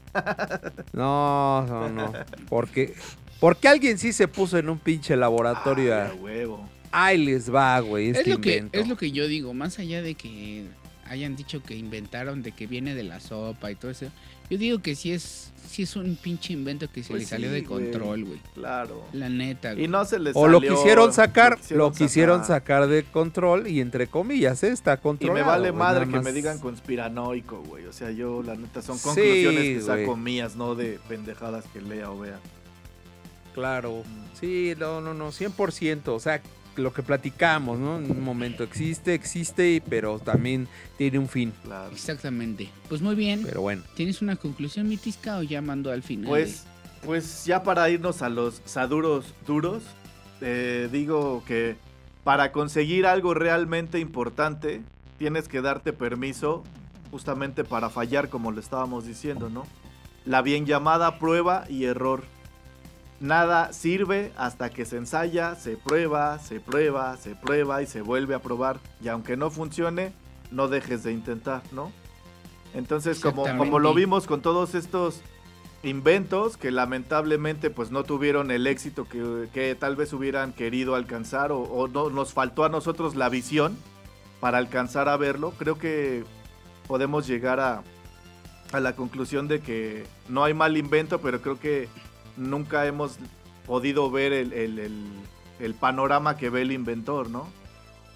No, no, no. Porque, Porque alguien sí se puso en un pinche laboratorio. Ay, a- huevo. Ahí les va, güey, este es, lo que, es lo que yo digo, más allá de que hayan dicho que inventaron, de que viene de la sopa y todo eso, yo digo que sí es, sí es un pinche invento que se Pues le salió sí, de control, güey. Claro. La neta, güey. Y no se les O lo quisieron sacar, lo quisieron quisieron sacar de control y entre comillas, ¿eh? está Y controlado. me vale madre que más- me digan conspiranoico, güey. O sea, yo, la neta, son Sí, conclusiones que saco mías, no de pendejadas que lea o vea. Claro. Sí, no, no, no, 100%. O sea, lo que platicamos, ¿no? En un momento existe, existe, pero también tiene un fin. Claro. Exactamente. Pues muy bien. Pero bueno. ¿Tienes una conclusión, Mitisca, o ya mandó al final? Pues, pues ya para irnos a los saduros duros, eh, digo que para conseguir algo realmente importante, tienes que darte permiso justamente para fallar, como lo estábamos diciendo, ¿no? La bien llamada prueba y error. Nada sirve hasta que se ensaya, se prueba, se prueba, se prueba y se vuelve a probar. Y aunque no funcione, no dejes de intentar, ¿no? Entonces, como, como lo vimos con todos estos inventos que lamentablemente pues no tuvieron el éxito que, que tal vez hubieran querido alcanzar o, o no, nos faltó a nosotros la visión para alcanzar a verlo, creo que podemos llegar a, a la conclusión de que no hay mal invento, pero creo que nunca hemos podido ver el, el- el- el panorama que ve el inventor, ¿no?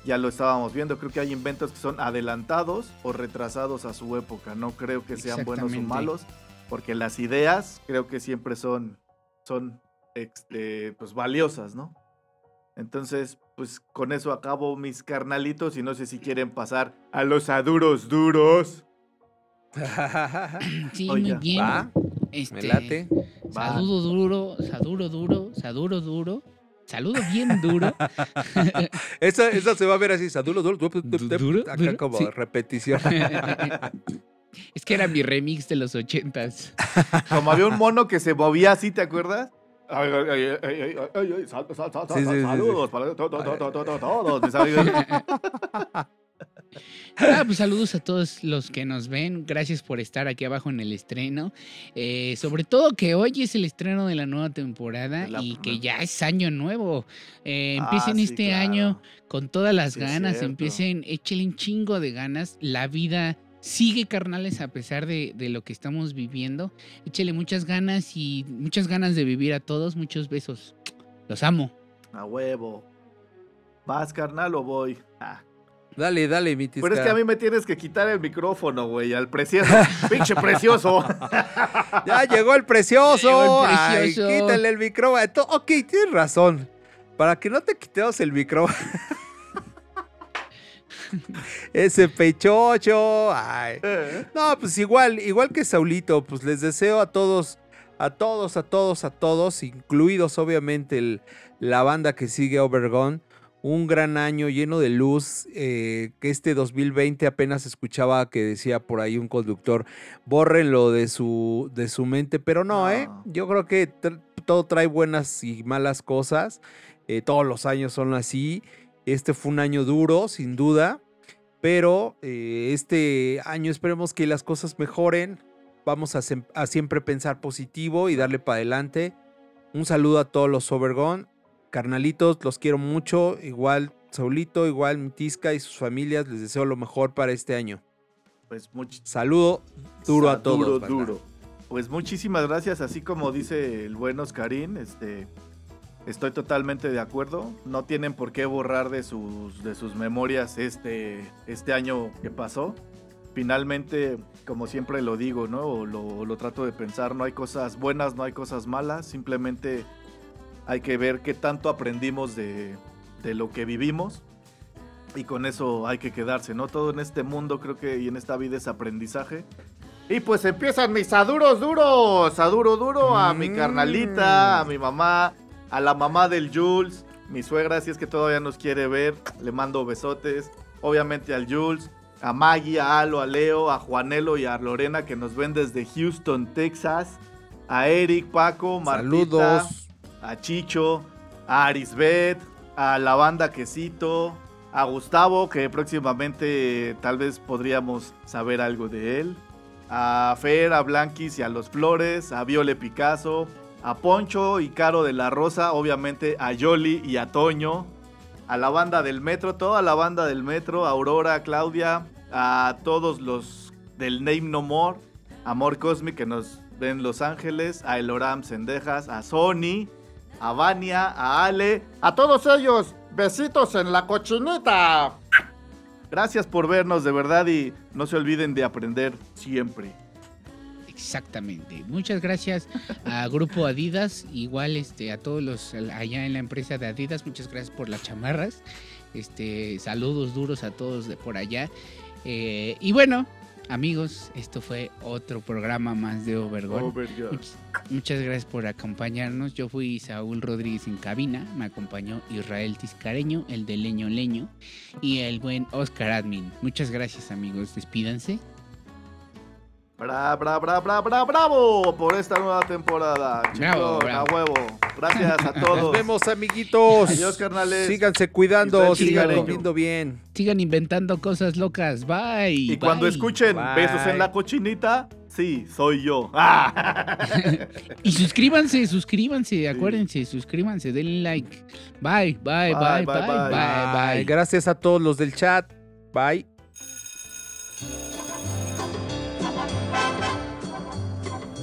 Ya lo estábamos viendo, creo que hay inventos que son adelantados o retrasados a su época, no creo que sean buenos o malos, porque las ideas creo que siempre son, son este, pues, valiosas, ¿no? Entonces, pues con eso acabo mis carnalitos y no sé si quieren pasar a los aduros duros. Sí, Oiga, muy bien. Va, Este, me late. Va. Saludo duro, saduro duro, saduro duro. Saludo bien duro. Esa, esa se va a ver así, duro, duro, duro, Du- duro, acá duro, como sí. repetición. es que era mi remix de los ochentas. Como había un mono que se movía así, ¿te acuerdas? Ay, ay, ay, ay, ay, saludos para to- to- to- to- to- to- todos. Ah, pues saludos a todos los que nos ven. Gracias por estar aquí abajo en el estreno. Eh, sobre todo que hoy es el estreno de la nueva temporada la y que ya es año nuevo. Eh, Ah, empiecen sí, este claro. año con todas las Sí, ganas. Empiecen, échenle un chingo de ganas. La vida sigue, carnales, a pesar de, de lo que estamos viviendo. Échele muchas ganas y muchas ganas de vivir a todos. Muchos besos. Los amo. A huevo. ¿Vas, carnal, o voy? Ah. Dale, dale, mi Pero es que a mí me tienes que quitar el micrófono, güey, al precioso. ¡Pinche precioso! Ya llegó el precioso. Llegó el Ay, precioso. quítale el micrófono. Ok, tienes razón. Para que no te quitemos el micrófono. Ese pechocho. Ay. No, pues igual, igual que Saulito, pues les deseo a todos, a todos, a todos, a todos, incluidos obviamente el- la banda que sigue Overgone, un gran año lleno de luz, eh, que este 2020 apenas escuchaba que decía por ahí un conductor, bórrenlo de su, de su mente, pero no, ¿eh? Yo creo que todo trae buenas y malas cosas, eh, todos los años son así, este fue un año duro, sin duda, pero eh, este año esperemos que las cosas mejoren. Vamos a, a siempre pensar positivo y darle para adelante. Un saludo a todos los Overgone. Carnalitos, los quiero mucho. Igual Saulito, igual Mitisca y sus familias. Les deseo lo mejor para este año. Pues much- Saludo duro a Sa- todos. Duro, banda. duro. Pues muchísimas gracias, así como dice el buen Oscarín, este, estoy totalmente de acuerdo. No tienen por qué borrar de sus, de sus memorias este, este año que pasó. Finalmente, como siempre lo digo, ¿no? O lo, lo trato de pensar, no hay cosas buenas, no hay cosas malas, simplemente hay que ver qué tanto aprendimos de, de lo que vivimos y con eso hay que quedarse, ¿no? Todo en este mundo creo que y en esta vida es aprendizaje. Y pues empiezan mis aduros duros, aduro duro a mi Mm. carnalita, a mi mamá, a la mamá del Jules, mi suegra, si es que todavía nos quiere ver, le mando besotes, obviamente al Jules, a Maggie, a Alo, a Leo, a Juanelo y a Lorena que nos ven desde Houston, Texas, a Eric, Paco, Martita, Saludos. A Chicho, a Arisbet, a la banda Quesito, a Gustavo, que próximamente tal vez podríamos saber algo de él, a Fer, a Blanquis y a los Flores, a Viole Picasso, a Poncho y Caro de la Rosa, obviamente a Yoli y a Toño, a la banda del metro, toda la banda del metro, a Aurora, Claudia, a todos los del Name No More, a Amor Cosmic que nos ven en Los Ángeles, a Eloram Sendejas, a Sony, a Vania, a Ale, A todos ellos, besitos en la cochinita. Gracias por vernos de verdad y no se olviden de aprender siempre. Exactamente. Muchas gracias a Grupo Adidas, igual este a todos los allá en la empresa de Adidas, muchas gracias por las chamarras. Este, saludos duros a todos de por allá. Eh, y bueno, amigos, esto fue otro programa más de. Muchas, muchas gracias por acompañarnos. Yo fui Saúl Rodríguez en cabina, me acompañó Israel Tiscareño, el de Leño Leño, y el buen Oscar Admin. Muchas gracias amigos, despídanse. Bra, bra, bra, bra, bra, bravo por esta nueva temporada. Bravo, bravo. a huevo. Gracias a todos. Nos vemos, amiguitos. Adiós, carnales. Síganse cuidando, Israel sigan Tiscareño. comiendo bien. Sigan inventando cosas locas. Bye. Y cuando escuchen Bye. besos en la cochinita, sí, soy yo. Ah. Y suscríbanse, suscríbanse, acuérdense, suscríbanse, denle like. Bye, bye, bye, bye, Bye, bye, bye, bye. Bye. Gracias a todos los del chat. Bye.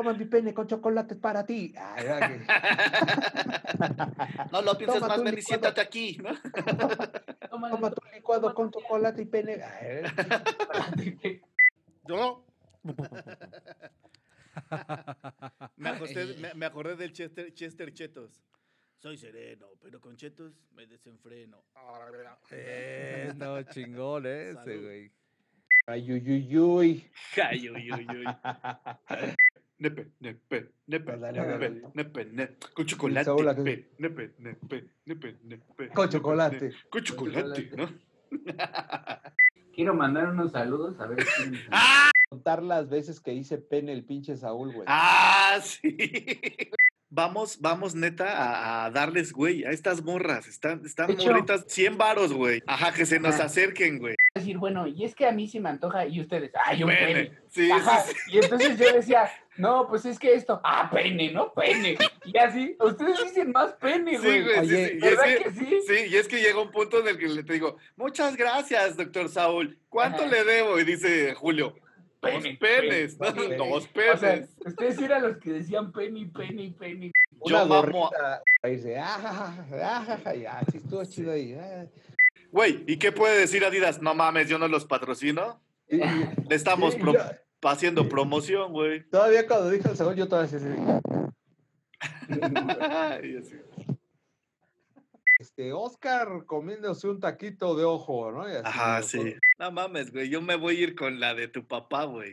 Toma mi pene con chocolates para ti. Ay, ay, No lo pienses Toma más, ven y siéntate aquí, ¿no? Toma tu licuado con chocolate y pene. Ay, Yo. Me, acosté- me- me acordé del Chester, Chester Chetos. Soy sereno, pero con Chetos me desenfreno. Eh, no, chingón ese, güey. Ay, uy, Nepe, nepe, nepe, Dale, nepe, dale. nepe, ne- con chocolate. Nepe, nepe, nepe, nepe, nepe, Con nepe, chocolate. Con chocolate, ¿no? Quiero mandar unos saludos a ver si... Contar las veces que hice pene el pinche Saúl, güey. Ah, sí. Vamos, vamos neta a, a darles, güey, a estas morras. Están, están hecho- morritas, 100 varos, güey. Ajá, que se nos acerquen, güey. decir, bueno, y es que a mí se me antoja y ustedes, ay, un Pene. pene. Sí, sí, Ajá, sí. Y entonces yo decía, no, pues es que esto, ah, pene, ¿no? Pene. Y así, ustedes dicen más pene, Sí, güey. güey, sí, Oye, sí. Y es ¿Verdad que- que sí? Sí, y es que llega un punto en el que le te digo, muchas gracias, doctor Saúl. ¿Cuánto Ajá. le debo? Y dice Julio, dos Pene, penes, pene, ¿no? pene. dos O sea, penes. ustedes eran los que decían pene, pene, pene. Una yo mamo- gorrita. Ahí dice, ah, ja, ja, ja, ja, ja, ya, sí estuvo chido ahí. ah. Güey, ¿y qué puede decir Adidas? No mames, yo no los patrocino. Le estamos sí, pro- yo- haciendo promoción, güey. todavía cuando dijo el Saúl, yo todavía así. este, Oscar comiéndose un taquito de ojo, ¿no? Y así, Ajá, sí. No mames, güey, yo me voy a ir con la de tu papá, güey.